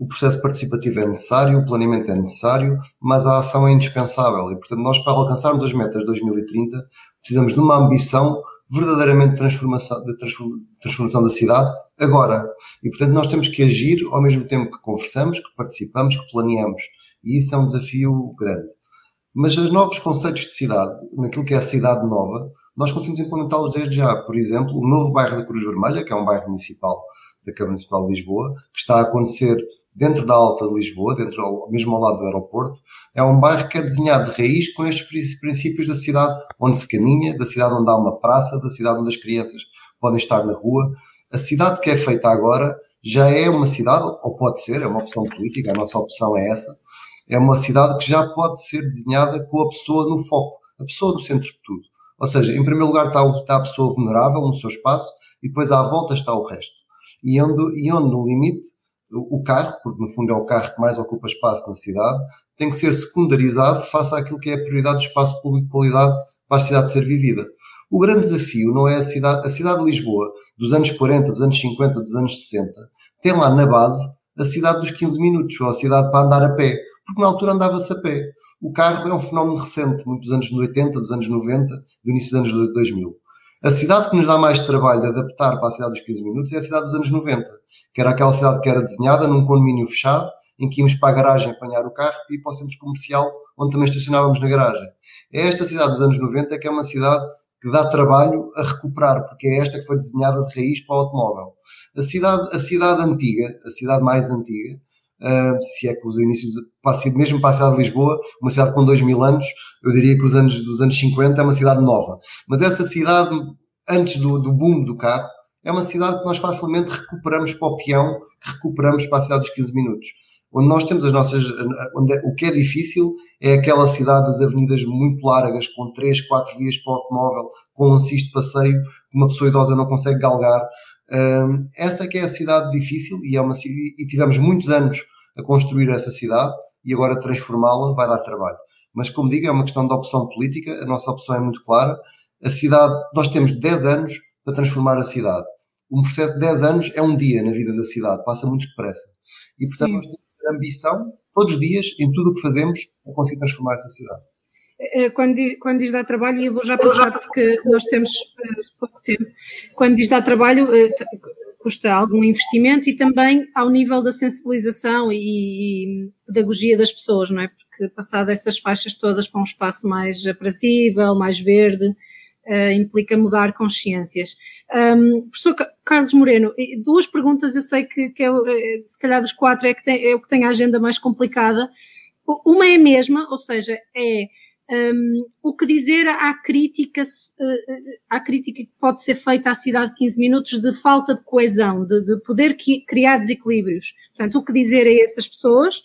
O processo participativo é necessário, o planeamento é necessário, mas a ação é indispensável. E, portanto, nós, para alcançarmos as metas de 2030, precisamos de uma ambição verdadeiramente transformação, de transformação da cidade agora. E, portanto, nós temos que agir ao mesmo tempo que conversamos, que participamos, que planeamos. E isso é um desafio grande. Mas os novos conceitos de cidade, naquilo que é a cidade nova, nós conseguimos implementá-los desde já. Por exemplo, o novo bairro da Cruz Vermelha, que é um bairro municipal da Câmara Municipal de Lisboa, que está a acontecer dentro da Alta de Lisboa, dentro, mesmo ao lado do aeroporto, é um bairro que é desenhado de raiz com estes princípios da cidade onde se caminha, da cidade onde há uma praça, da cidade onde as crianças podem estar na rua. A cidade que é feita agora já é uma cidade, ou pode ser, é uma opção política, a nossa opção é essa, é uma cidade que já pode ser desenhada com a pessoa no foco, a pessoa no centro de tudo. Ou seja, em primeiro lugar está, está a pessoa vulnerável no seu espaço e depois à volta está o resto. E onde, e onde no limite o carro, porque no fundo é o carro que mais ocupa espaço na cidade, tem que ser secundarizado face àquilo que é a prioridade do espaço público de qualidade para a cidade ser vivida. O grande desafio não é a cidade, a cidade de Lisboa dos anos 40, dos anos 50, dos anos 60, tem lá na base a cidade dos 15 minutos, ou a cidade para andar a pé, porque na altura andava-se a pé. O carro é um fenómeno recente, muito dos anos 80, dos anos 90, do início dos anos 2000. A cidade que nos dá mais trabalho de adaptar para a cidade dos 15 minutos é a cidade dos anos 90, que era aquela cidade que era desenhada num condomínio fechado, em que íamos para a garagem apanhar o carro e ir para o centro comercial, onde também estacionávamos na garagem. É esta cidade dos anos 90 que é uma cidade que dá trabalho a recuperar, porque é esta que foi desenhada de raiz para o automóvel. A cidade, a cidade antiga, a cidade mais antiga, uh, se é que os inícios, mesmo para a cidade de Lisboa, uma cidade com 2 mil anos, eu diria que os anos dos anos 50 é uma cidade nova. Mas essa cidade, antes do, do boom do carro, é uma cidade que nós facilmente recuperamos para o peão, que recuperamos para a cidade dos 15 minutos. Onde nós temos as nossas. Onde é, o que é difícil é aquela cidade das avenidas muito largas, com 3, 4 vias para o automóvel, com lancis de passeio, que uma pessoa idosa não consegue galgar. Um, essa que é a cidade difícil e, é uma, e tivemos muitos anos a construir essa cidade e agora transformá-la vai dar trabalho. Mas, como digo, é uma questão de opção política, a nossa opção é muito clara. A cidade, nós temos 10 anos para transformar a cidade. Um processo de 10 anos é um dia na vida da cidade, passa muito depressa. E, portanto, Sim. nós temos a ambição, todos os dias, em tudo o que fazemos, a conseguir transformar essa cidade. Eh, quando diz, quando diz dar trabalho, e eu vou já passar porque nós temos uh, pouco tempo, quando diz dar trabalho, uh, custa algum investimento e também ao nível da sensibilização e, e, pedagogia das pessoas, não é? Porque passado essas faixas todas para um espaço mais aprazível, mais verde, uh, implica mudar consciências. Um, professor Carlos Moreno, duas perguntas, eu sei que, que é, se calhar dos quatro é, que tem, é o que tem a agenda mais complicada. Uma é a mesma, ou seja, é um, o que dizer à crítica, uh, à crítica que pode ser feita à cidade de 15 minutos de falta de coesão, de, de poder criar desequilíbrios? Portanto, o que dizer a essas pessoas?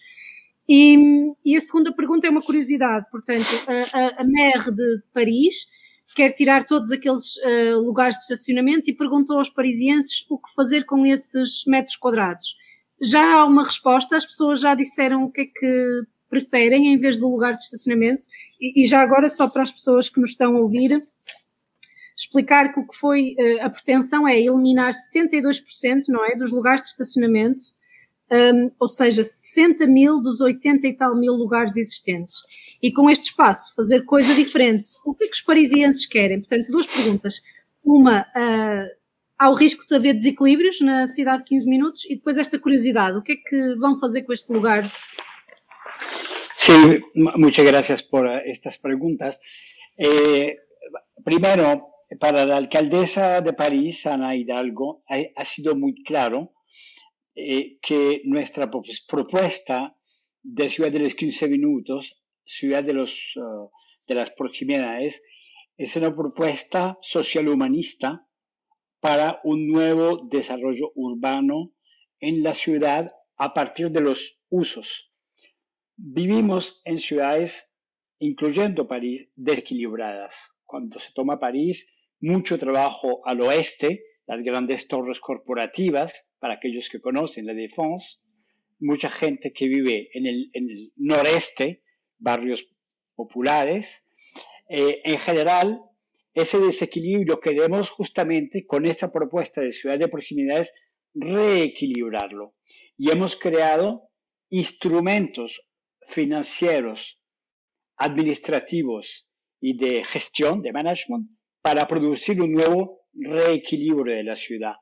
E, e a segunda pergunta é uma curiosidade, portanto, a, a, a MER de Paris quer tirar todos aqueles uh, lugares de estacionamento e perguntou aos parisienses o que fazer com esses metros quadrados. Já há uma resposta, as pessoas já disseram o que é que preferem em vez do lugar de estacionamento. E, e já agora, só para as pessoas que nos estão a ouvir, explicar que o que foi uh, a pretensão é eliminar 72% não é, dos lugares de estacionamento, um, ou seja, 60 mil dos 80 e tal mil lugares existentes. E com este espaço fazer coisa diferente. O que é que os parisienses querem? Portanto, duas perguntas. Uma, uh, há o risco de haver desequilíbrios na cidade de 15 minutos e depois esta curiosidade, o que é que vão fazer com este lugar Sí, muchas gracias por estas preguntas. Eh, primero, para la alcaldesa de París, Ana Hidalgo, ha, sido muy claro eh, que nuestra propuesta de ciudad de los 15 minutos, ciudad de, los, de las proximidades, es una propuesta social humanista para un nuevo desarrollo urbano en la ciudad a partir de los usos Vivimos en ciudades, incluyendo París, desequilibradas. Cuando se toma París, mucho trabajo al oeste, las grandes torres corporativas, para aquellos que conocen la Défense, mucha gente que vive en el, noreste, barrios populares. Eh, en general, ese desequilibrio queremos justamente con esta propuesta de ciudad de proximidades reequilibrarlo. Y hemos creado instrumentos financieros, administrativos y de gestión, de management, para producir un nuevo reequilibrio de la ciudad.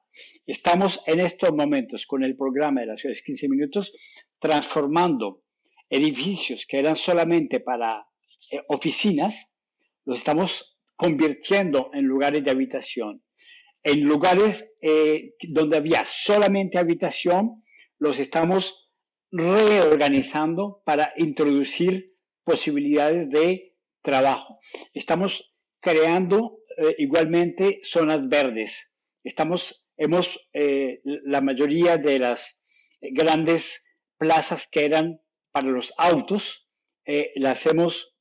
Estamos en estos momentos con el programa de las ciudades 15 minutos transformando edificios que eran solamente para eh, oficinas, los estamos convirtiendo en lugares de habitación. En lugares eh, donde había solamente habitación, los estamos reorganizando para introducir posibilidades de trabajo. Estamos creando eh, igualmente zonas verdes. Estamos, hemos, eh, la mayoría de las grandes plazas que eran para los autos, eh, las hemos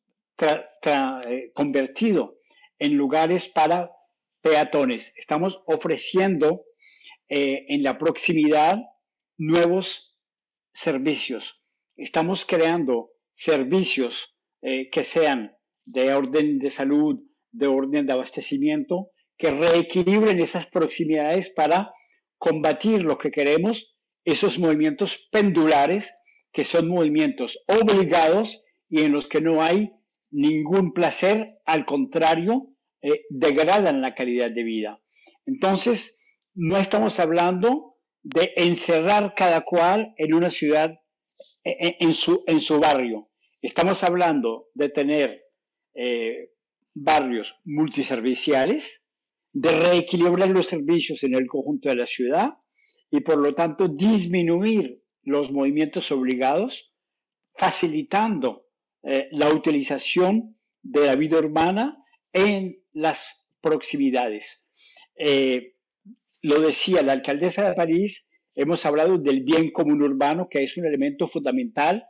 convertido en lugares para peatones. Estamos ofreciendo en la proximidad nuevos servicios. Estamos creando servicios que sean de orden de salud, de orden de abastecimiento que reequilibren esas proximidades para combatir lo que queremos, esos movimientos pendulares, que son movimientos obligados y en los que no hay ningún placer, al contrario, eh, degradan la calidad de vida. Entonces, no estamos hablando de encerrar cada cual en una ciudad, en, su, en su barrio. Estamos hablando de tener eh, barrios multiserviciales, de reequilibrar los servicios en el conjunto de la ciudad y por lo tanto disminuir los movimientos obligados, facilitando eh, la utilización de la vida urbana en las proximidades. Eh, lo decía la alcaldesa de París, hemos hablado del bien común urbano, que es un elemento fundamental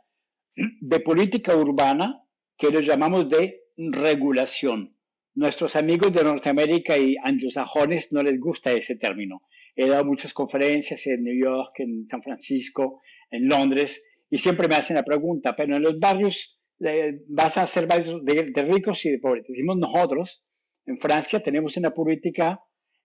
de política urbana que lo llamamos de regulación. Nuestros amigos de Norteamérica y anglosajones no les gusta ese término. He dado muchas conferencias en New York, en San Francisco, en Londres, y siempre me hacen la pregunta, pero en los barrios eh, vas a hacer barrios de, de, ricos y de pobres. Decimos nosotros, en Francia tenemos una política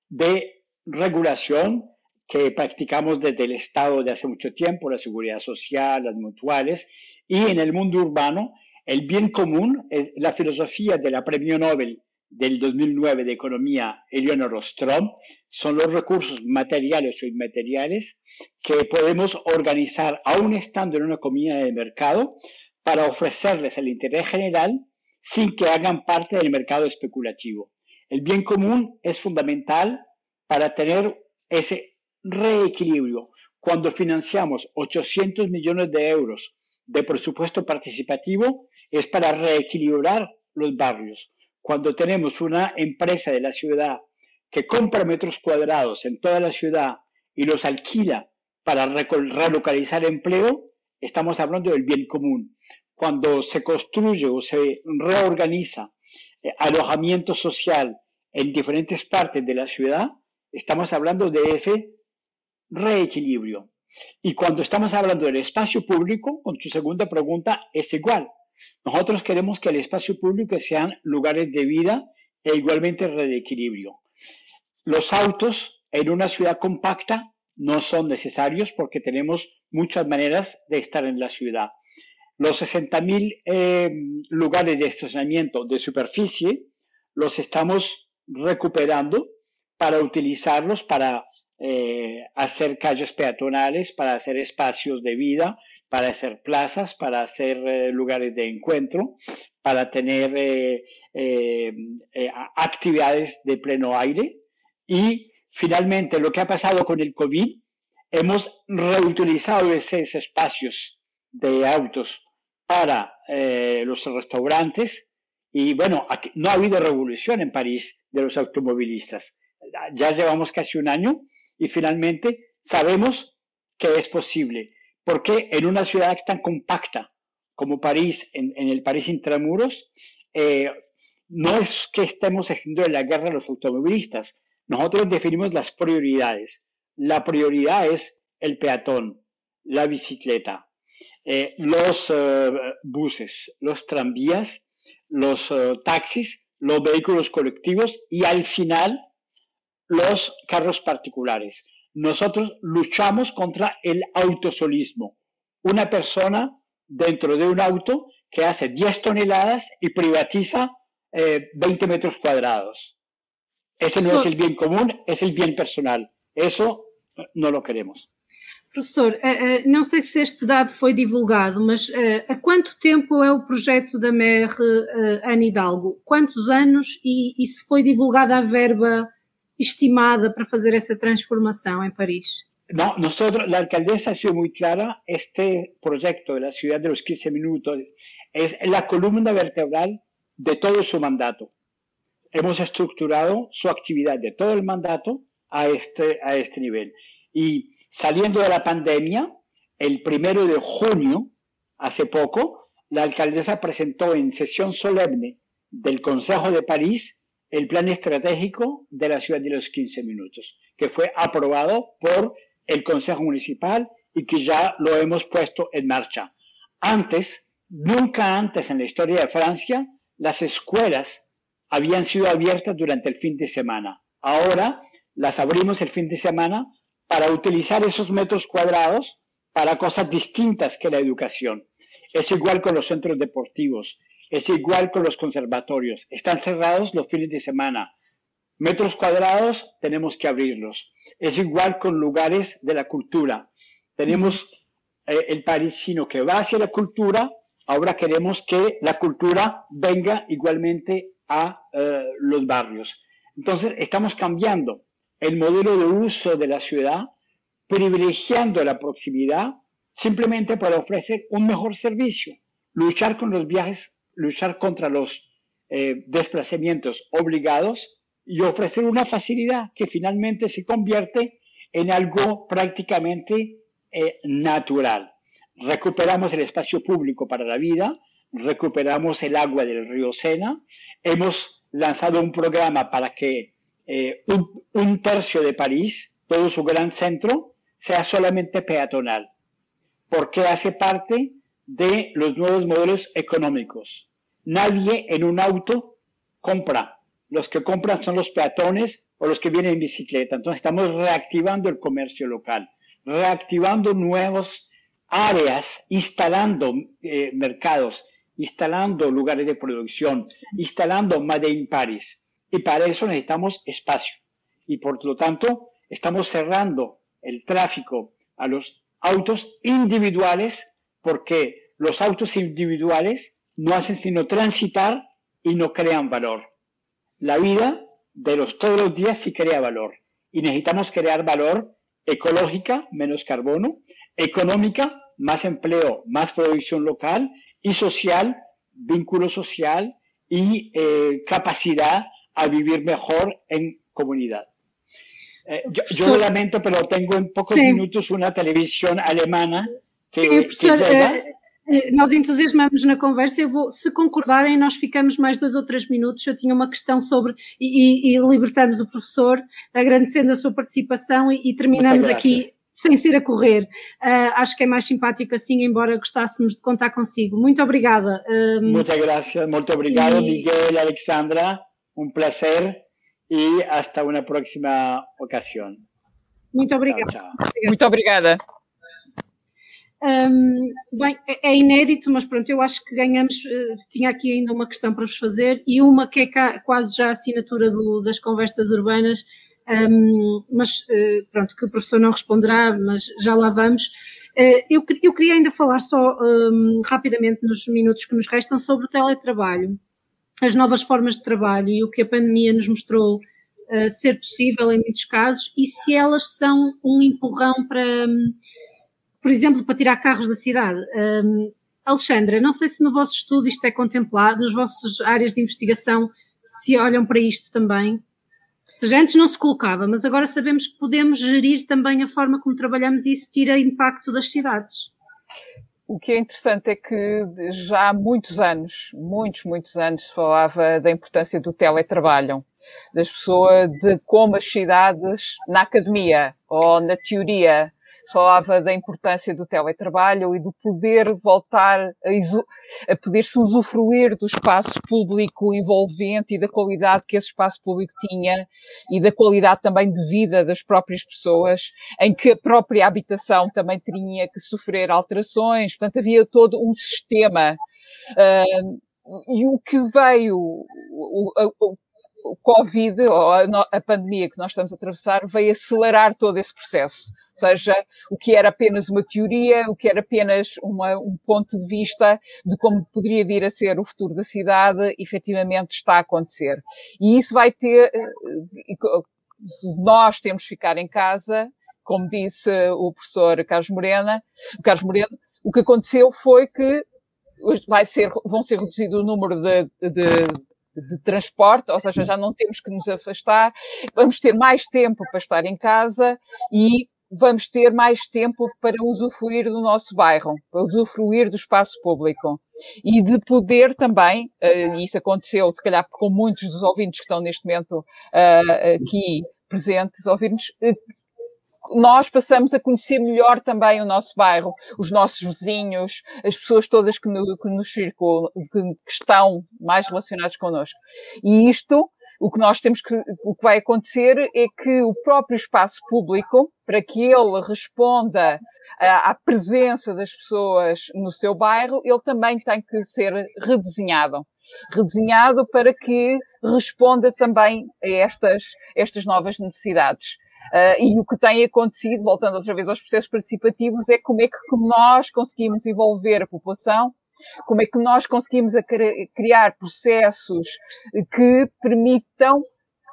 de regulación que practicamos desde el Estado de hace mucho tiempo, la seguridad social, las mutuales, y en el mundo urbano el bien común es la filosofía de la premio Nobel del 2009 de Economía, Eleonora Ostrom, son los recursos materiales o inmateriales que podemos organizar aún estando en una economía de mercado para ofrecerles el interés general sin que hagan parte del mercado especulativo. El bien común es fundamental para tener ese reequilibrio. Cuando financiamos 800 millones de euros de presupuesto participativo es para reequilibrar los barrios. Cuando tenemos una empresa de la ciudad que compra metros cuadrados en toda la ciudad y los alquila para relocalizar empleo, estamos hablando del bien común. Cuando se construye o se reorganiza eh, alojamiento social en diferentes partes de la ciudad, estamos hablando de ese reequilibrio. Y cuando estamos hablando del espacio público, con tu segunda pregunta, es igual. Nosotros queremos que el espacio público sean lugares de vida e igualmente de equilibrio. Los autos en una ciudad compacta no son necesarios porque tenemos muchas maneras de estar en la ciudad. Los 60.000 eh, lugares de estacionamiento de superficie los estamos recuperando para utilizarlos para eh, hacer calles peatonales, para hacer espacios de vida, para hacer plazas, para hacer eh, lugares de encuentro, para tener eh, actividades de pleno aire. Y finalmente, lo que ha pasado con el COVID, hemos reutilizado esos espacios de autos para los restaurantes. Y bueno, no ha habido revolución en París de los automovilistas. Ya llevamos casi un año y finalmente, sabemos que es posible, porque en una ciudad tan compacta como París, en, el París intramuros, eh, no es que estemos haciendo la guerra a los automovilistas, nosotros definimos las prioridades. La prioridad es el peatón, la bicicleta, eh, los eh, buses, los tranvías, los taxis, los vehículos colectivos y al final los carros particulares. Nosotros luchamos contra el autosolismo. Una persona dentro de un auto que hace 10 toneladas y privatiza 20 eh, metros cuadrados. Ese no es el bien común, es el bien personal. Eso no lo queremos. Professor, eh, eh, não sei se este dado foi divulgado, mas eh, há quanto tempo é o projeto da MER Ana Hidalgo? Quantos anos e, e se foi divulgada a verba estimada para fazer essa transformação em Paris? No, nosotros, la alcaldesa ha sido muy clara, este proyecto de la ciudad de los 15 minutos es la columna vertebral de todo su mandato. Hemos estructurado su actividad de todo el mandato a este, a este nivel. Y Saliendo de la pandemia, el primero de junio, hace poco, la alcaldesa presentó en sesión solemne del Consejo de París el plan estratégico de la ciudad de los 15 minutos, que fue aprobado por el Consejo Municipal y que ya lo hemos puesto en marcha. Antes, nunca antes en la historia de Francia, las escuelas habían sido abiertas durante el fin de semana. Ahora las abrimos el fin de semana para utilizar esos metros cuadrados para cosas distintas que la educación. Es igual con los centros deportivos, es igual con los conservatorios. Están cerrados los fines de semana. Metros cuadrados tenemos que abrirlos. Es igual con lugares de la cultura. Tenemos eh, el parisino que va hacia la cultura, ahora queremos que la cultura venga igualmente a eh, los barrios. Entonces, estamos cambiando el modelo de uso de la ciudad, privilegiando la proximidad simplemente para ofrecer un mejor servicio, luchar con los viajes, luchar contra los eh, desplazamientos obligados y ofrecer una facilidad que finalmente se convierte en algo prácticamente eh, natural. Recuperamos el espacio público para la vida, recuperamos el agua del río Sena, hemos lanzado un programa para que eh, un, tercio de París, todo su gran centro, sea solamente peatonal, porque hace parte de los nuevos modelos económicos. Nadie en un auto compra. Los que compran son los peatones o los que vienen en bicicleta. Entonces estamos reactivando el comercio local, reactivando nuevas áreas, instalando eh, mercados, instalando lugares de producción, instalando Made in Paris. Y para eso necesitamos espacio. Y por lo tanto, estamos cerrando el tráfico a los autos individuales porque los autos individuales no hacen sino transitar y no crean valor. La vida de los todos los días sí crea valor y necesitamos crear valor ecológica, menos carbono, económica, más empleo, más producción local y social, vínculo social y eh, capacidad a vivir mejor en comunidad. Eh, yo, yo so, lamento, pero tengo en pocos sim. minutos uma televisão alemã que, professor, que eh, eh, nós entusiasmamos na conversa. Eu vou, se concordarem, nós ficamos mais dois ou três minutos. Eu tinha uma questão sobre e, e libertamos o professor, agradecendo a sua participação e, e terminamos aqui sem ser a correr. Uh, acho que é mais simpático assim, embora gostássemos de contar consigo. Muito obrigada. Uh, Muchas gracias, muito obrigado, e... Miguel, Alexandra. un placer y hasta una próxima ocasión. Muito obrigada. Tchau, tchau. Muito obrigada. Um, bem, é, é inédito, mas pronto, eu acho que ganhamos. Uh, tinha aqui ainda uma questão para vos fazer e uma que é quase já a assinatura do, das conversas urbanas, um, mas uh, pronto, que o professor não responderá, mas já lá vamos. Uh, eu, eu queria ainda falar só um, rapidamente nos minutos que nos restam sobre o teletrabalho as novas formas de trabalho e o que a pandemia nos mostrou uh, ser possível em muitos casos e se elas são um empurrão para, um, por exemplo, para tirar carros da cidade. Um, Alexandra, não sei se no vosso estudo isto é contemplado, nas vossas áreas de investigação se olham para isto também. Ou seja, antes não se colocava, mas agora sabemos que podemos gerir também a forma como trabalhamos e isso tira impacto das cidades o que é interessante é que já há muitos anos, muitos, muitos anos, se falava da importância do teletrabalho, das pessoas, de como as cidades, na academia ou na teoria, falava da importância do teletrabalho e do poder voltar a, a poder-se usufruir do espaço público envolvente e da qualidade que esse espaço público tinha e da qualidade também de vida das próprias pessoas, em que a própria habitação também tinha que sofrer alterações, portanto havia todo um sistema. Uh, e o que veio, o, o, o Covid, ou a, pandemia que nós estamos a atravessar, veio acelerar todo esse processo. Ou seja, o que era apenas uma teoria, o que era apenas uma, um ponto de vista de como poderia vir a ser o futuro da cidade, efetivamente está a acontecer. E isso vai ter, nós temos que ficar em casa, como disse o professor Carlos Morena, Carlos Moreno, o que aconteceu foi que vai ser, vão ser reduzido o número de, de, de transporte, ou seja, já não temos que nos afastar, vamos ter mais tempo para estar em casa e vamos ter mais tempo para usufruir do nosso bairro, para usufruir do espaço público. E de poder também, uh, isso aconteceu se calhar com muitos dos ouvintes que estão neste momento uh, aqui presentes, ouvintes, uh, nós passamos a conhecer melhor também o nosso bairro, os nossos vizinhos, as pessoas todas que, no, que nos circulam, que, que estão mais relacionadas connosco. E isto o que nós temos que, o que vai acontecer é que o próprio espaço público, para que ele responda à, à presença das pessoas no seu bairro, ele também tem que ser redesenhado. Redesenhado para que responda também a estas, estas novas necessidades. Uh, e o que tem acontecido, voltando outra vez aos processos participativos, é como é que nós conseguimos envolver a população como é que nós conseguimos criar processos que permitam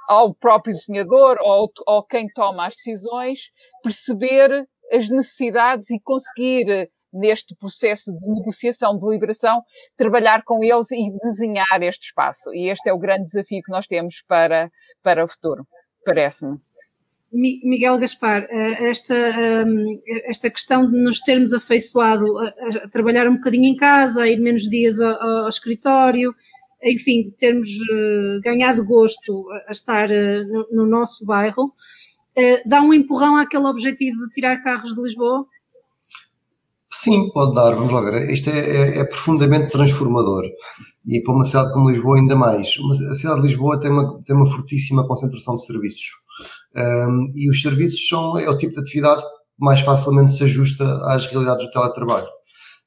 ao próprio desenhador ou ao quem toma as decisões perceber as necessidades e conseguir neste processo de negociação, de deliberação, trabalhar com eles e desenhar este espaço. E este é o grande desafio que nós temos para, para o futuro, parece-me. Miguel Gaspar, eh, esta, ehm, esta questão de nos termos afeiçoado a, trabalhar um bocadinho em casa, a ir menos dias ao, ao escritório, enfim, de termos eh, ganhado gosto a estar eh, no nosso bairro, dá um empurrão àquele objetivo de tirar carros de Lisboa? Sim, pode dar, vamos lá ver. Isto é, é, é, profundamente transformador e para uma cidade como Lisboa ainda mais. a cidade de Lisboa tem uma, tem uma fortíssima concentração de serviços um, e os serviços são, é o tipo de atividade que mais facilmente se ajusta às realidades do teletrabalho.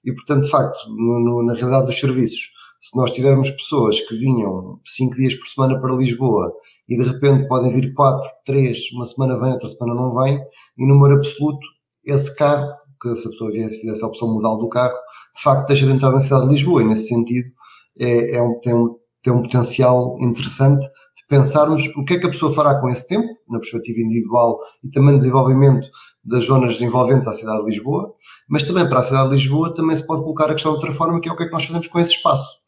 E, portanto, de facto, no, no, na realidade dos serviços, se nós tivermos pessoas que vinham cinco dias por semana para Lisboa e de repente podem vir quatro, três, uma semana vem, outra semana não vem, em número absoluto, esse carro, que se a pessoa viesse, fizesse a opção modal do carro, de facto deixa de entrar na cidade de Lisboa e nesse sentido é, é um, tem, um, tem um potencial interessante pensarmos o que é que a pessoa fará com esse tempo, na perspectiva individual e também desenvolvimento das zonas envolventes à cidade de Lisboa, mas também para a cidade de Lisboa também se pode colocar a questão de outra forma, que é o que é que nós fazemos com esse espaço.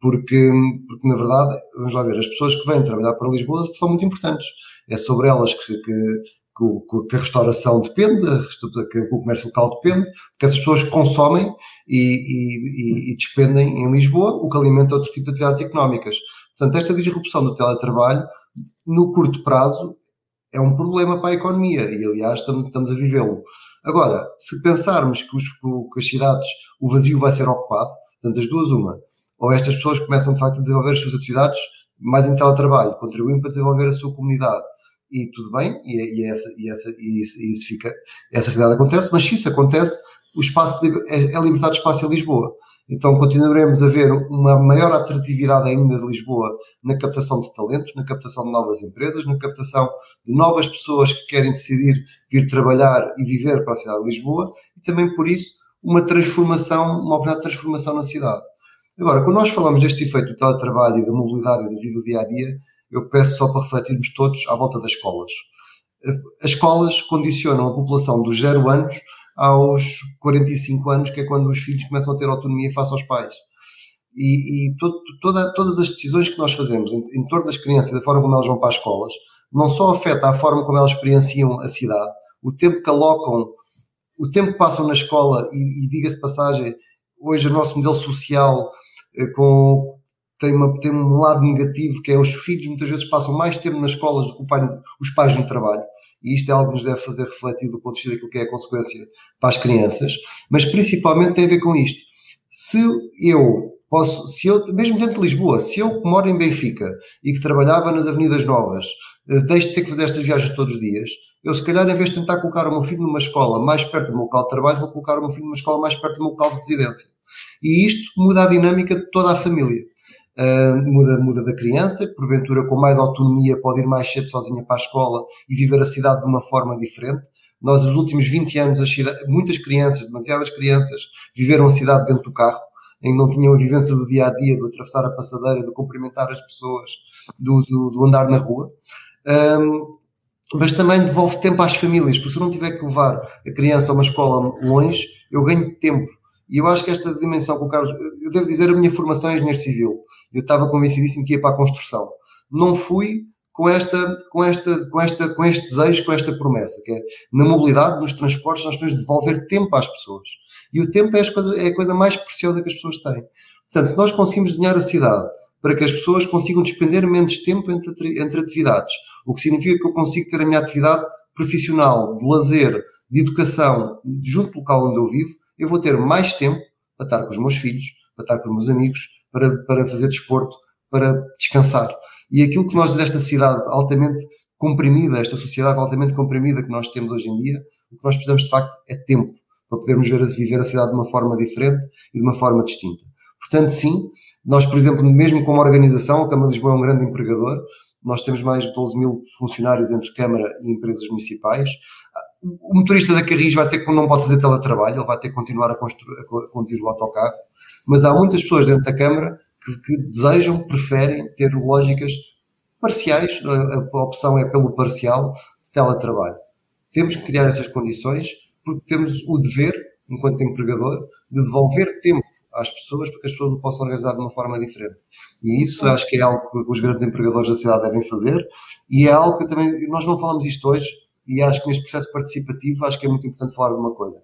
Porque, porque na verdade, vamos lá ver, as pessoas que vêm trabalhar para Lisboa são muito importantes. É sobre elas que, que que, a restauração depende, que o comércio local depende, porque essas pessoas consomem e, e, e, despendem em Lisboa, o que alimenta outro tipo de atividades económicas. Portanto, esta disrupção do teletrabalho, no curto prazo, é um problema para a economia e, aliás, estamos, a vivê-lo. Agora, se pensarmos que, os, que as cidades, o vazio vai ser ocupado, portanto, as duas, uma, ou estas pessoas começam de facto a desenvolver as suas atividades mais em teletrabalho, contribuindo para desenvolver a sua comunidade e tudo bem, e, e, essa, e, essa, e, isso, e isso fica, essa realidade acontece, mas se isso acontece, o espaço é, é libertado espaço em Lisboa. Então continuaremos a ver uma maior atratividade ainda de Lisboa na captação de talentos, na captação de novas empresas, na captação de novas pessoas que querem decidir vir trabalhar e viver para a cidade de Lisboa e também por isso uma transformação, uma oportunidade de transformação na cidade. Agora, quando nós falamos deste efeito do teletrabalho e da mobilidade e da vida do dia a dia, eu peço só para refletirmos todos à volta das escolas. As escolas condicionam a população dos zero anos aos 45 anos, que é quando os filhos começam a ter autonomia face aos pais. E, e todo, toda, todas as decisões que nós fazemos em, em torno das crianças, da forma como elas vão para as escolas, não só afeta a forma como elas experienciam a cidade, o tempo que alocam, o tempo que passam na escola, e, e diga-se passagem, hoje o nosso modelo social eh, com, tem, uma, tem um lado negativo, que é os filhos muitas vezes passam mais tempo nas escolas do que pai, os pais no trabalho e isto é algo que nos deve fazer refletir do ponto de vista daquilo que é a consequência para as crianças, mas principalmente tem a ver com isto. Se eu posso, se eu, mesmo dentro de Lisboa, se eu que moro em Benfica e que trabalhava nas Avenidas Novas, eh, deixo de ter que fazer estas viagens todos os dias, eu se calhar em vez de tentar colocar o meu filho numa escola mais perto do meu local de trabalho, vou colocar o meu filho numa escola mais perto do meu local de residência. E isto muda a dinâmica de toda a família. Uh, muda, muda da criança, porventura com mais autonomia pode ir mais cedo sozinha para a escola e viver a cidade de uma forma diferente. Nós, nos últimos 20 anos, muitas crianças, demasiadas crianças, viveram a cidade dentro do carro, em que não tinham a vivência do dia a dia, do atravessar a passadeira, do cumprimentar as pessoas, do, do, do andar na rua. Um, mas também devolve tempo às famílias, porque se eu não tiver que levar a criança a uma escola longe, eu ganho tempo. E eu acho que esta dimensão com o Carlos, eu devo dizer, a minha formação é engenheiro civil. Eu estava convencidíssimo que ia para a construção. Não fui com esta, com esta, com esta, com este desejo, com esta promessa, que é na mobilidade, nos transportes, nós temos de devolver tempo às pessoas. E o tempo é, coisas, é a coisa mais preciosa que as pessoas têm. Portanto, se nós conseguimos desenhar a cidade para que as pessoas consigam despender menos tempo entre, entre atividades, o que significa que eu consigo ter a minha atividade profissional, de lazer, de educação, junto do local onde eu vivo, eu vou ter mais tempo para estar com os meus filhos, para estar com os meus amigos, para, para fazer desporto, para descansar. E aquilo que nós, desta cidade altamente comprimida, esta sociedade altamente comprimida que nós temos hoje em dia, o que nós precisamos de facto é tempo para podermos ver, viver a cidade de uma forma diferente e de uma forma distinta. Portanto, sim, nós, por exemplo, mesmo como organização, a Câmara de Lisboa é um grande empregador, nós temos mais de 12 mil funcionários entre Câmara e empresas municipais. O motorista da Carris vai ter que, não pode fazer teletrabalho, ele vai ter que continuar a, a conduzir o autocarro, mas há muitas pessoas dentro da Câmara que, que desejam, preferem ter lógicas parciais, a, a opção é pelo parcial de teletrabalho. Temos que criar essas condições porque temos o dever, enquanto empregador, de devolver tempo às pessoas para que as pessoas o possam organizar de uma forma diferente. E isso acho que é algo que os grandes empregadores da cidade devem fazer e é algo que também, nós não falamos isto hoje e acho que neste processo participativo acho que é muito importante falar de uma coisa.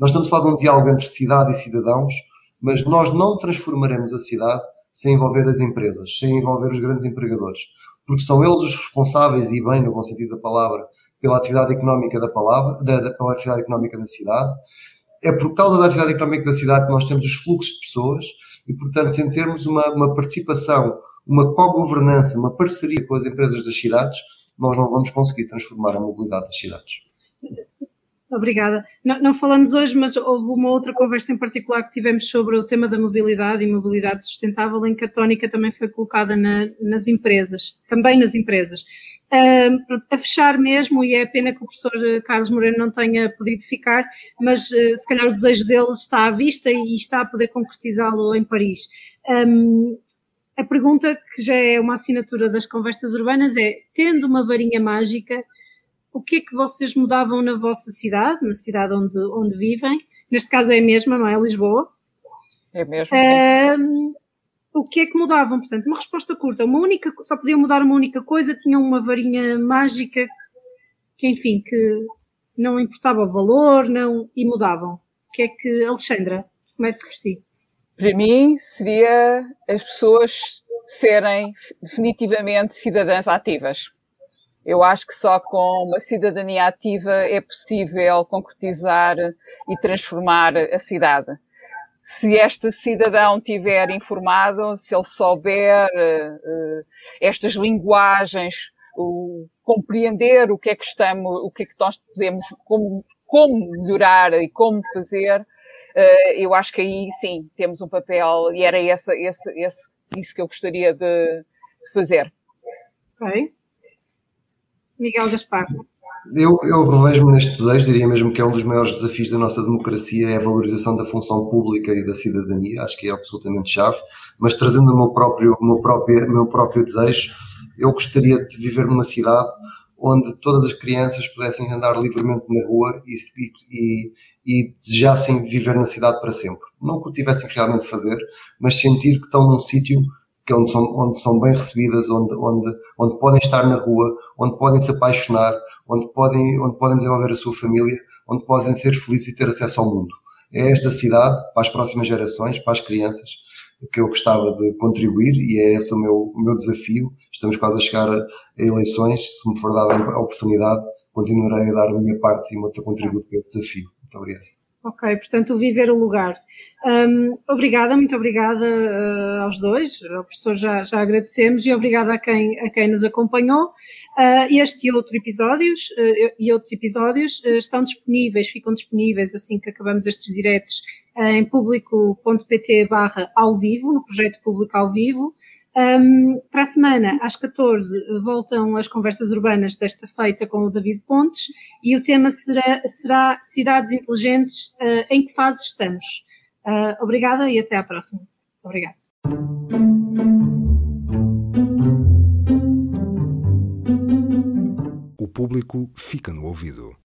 Nós estamos a falar de um diálogo entre cidade e cidadãos, mas nós não transformaremos a cidade sem envolver as empresas, sem envolver os grandes empregadores, porque são eles os responsáveis, e bem no bom sentido da palavra, pela atividade económica da palavra, da, da, pela atividade económica da cidade, é por causa da atividade económica da cidade que nós temos os fluxos de pessoas e, portanto, sem termos uma, uma participação, uma co-governança, uma parceria com as empresas das cidades, nós não vamos conseguir transformar a mobilidade das cidades. Obrigada. Não, não, falamos hoje, mas houve uma outra conversa em particular que tivemos sobre o tema da mobilidade e mobilidade sustentável, em que a tónica também foi colocada na, nas empresas, também nas empresas. Uh, a fechar mesmo, e é pena que o professor Carlos Moreno não tenha podido ficar, mas uh, se calhar o desejo dele está à vista e está a poder concretizá-lo em Paris. Um, a pergunta que já é uma assinatura das conversas urbanas é: tendo uma varinha mágica, o que é que vocês mudavam na vossa cidade, na cidade onde, onde vivem? Neste caso é a mesma, não é? Lisboa. É mesmo. É. o que é que mudavam? Portanto, uma resposta curta. Uma única, só podiam mudar uma única coisa, tinham uma varinha mágica que, enfim, que não importava o valor, não, e mudavam. O que é que, Alexandra, comece por si. Para mim, seria as pessoas serem definitivamente cidadãs ativas. Eu acho que só com uma cidadania ativa é possível concretizar e transformar a cidade. Se este cidadão tiver informado, se ele souber uh, estas linguagens, o, compreender o que é que estamos, o que é que nós podemos, como, como melhorar e como fazer, uh, eu acho que aí sim temos um papel e era esse, esse, esse, isso que eu gostaria de, de fazer. Ok. Miguel Gaspar. Eu, eu revejo-me neste desejo, diria mesmo que é um dos maiores desafios da nossa democracia, é a valorização da função pública e da cidadania, acho que é absolutamente chave, mas trazendo o meu próprio, o meu próprio, o meu próprio desejo, eu gostaria de viver numa cidade onde todas as crianças pudessem andar livremente na rua e, e, e desejassem viver na cidade para sempre. Não que o tivessem realmente fazer, mas sentir que estão num sítio que é onde são, onde são bem recebidas, onde, onde, onde podem estar na rua, onde podem se apaixonar, onde podem, onde podem desenvolver a sua família, onde podem ser felizes e ter acesso ao mundo. É esta cidade, para as próximas gerações, para as crianças, que eu gostava de contribuir e é esse o meu, o meu desafio. Estamos quase a chegar a eleições, se me for dada a oportunidade, continuarei a dar a minha parte e o meu contributo para esse desafio. Muito obrigado. Ok, portanto, viver o lugar. Um, obrigada, muito obrigada uh, aos dois, ao professor já, já agradecemos e obrigada a quem, a quem nos acompanhou. Uh, este e, outro episódios, uh, e outros episódios estão disponíveis, ficam disponíveis assim que acabamos estes diretos em público.pt barra ao vivo, no projeto Público ao Vivo. Um, para a semana, às 14, voltam as conversas urbanas desta feita com o David Pontes e o tema será, será cidades inteligentes, uh, em que fase estamos? Uh, obrigada e até à próxima. Obrigada. O público fica no ouvido.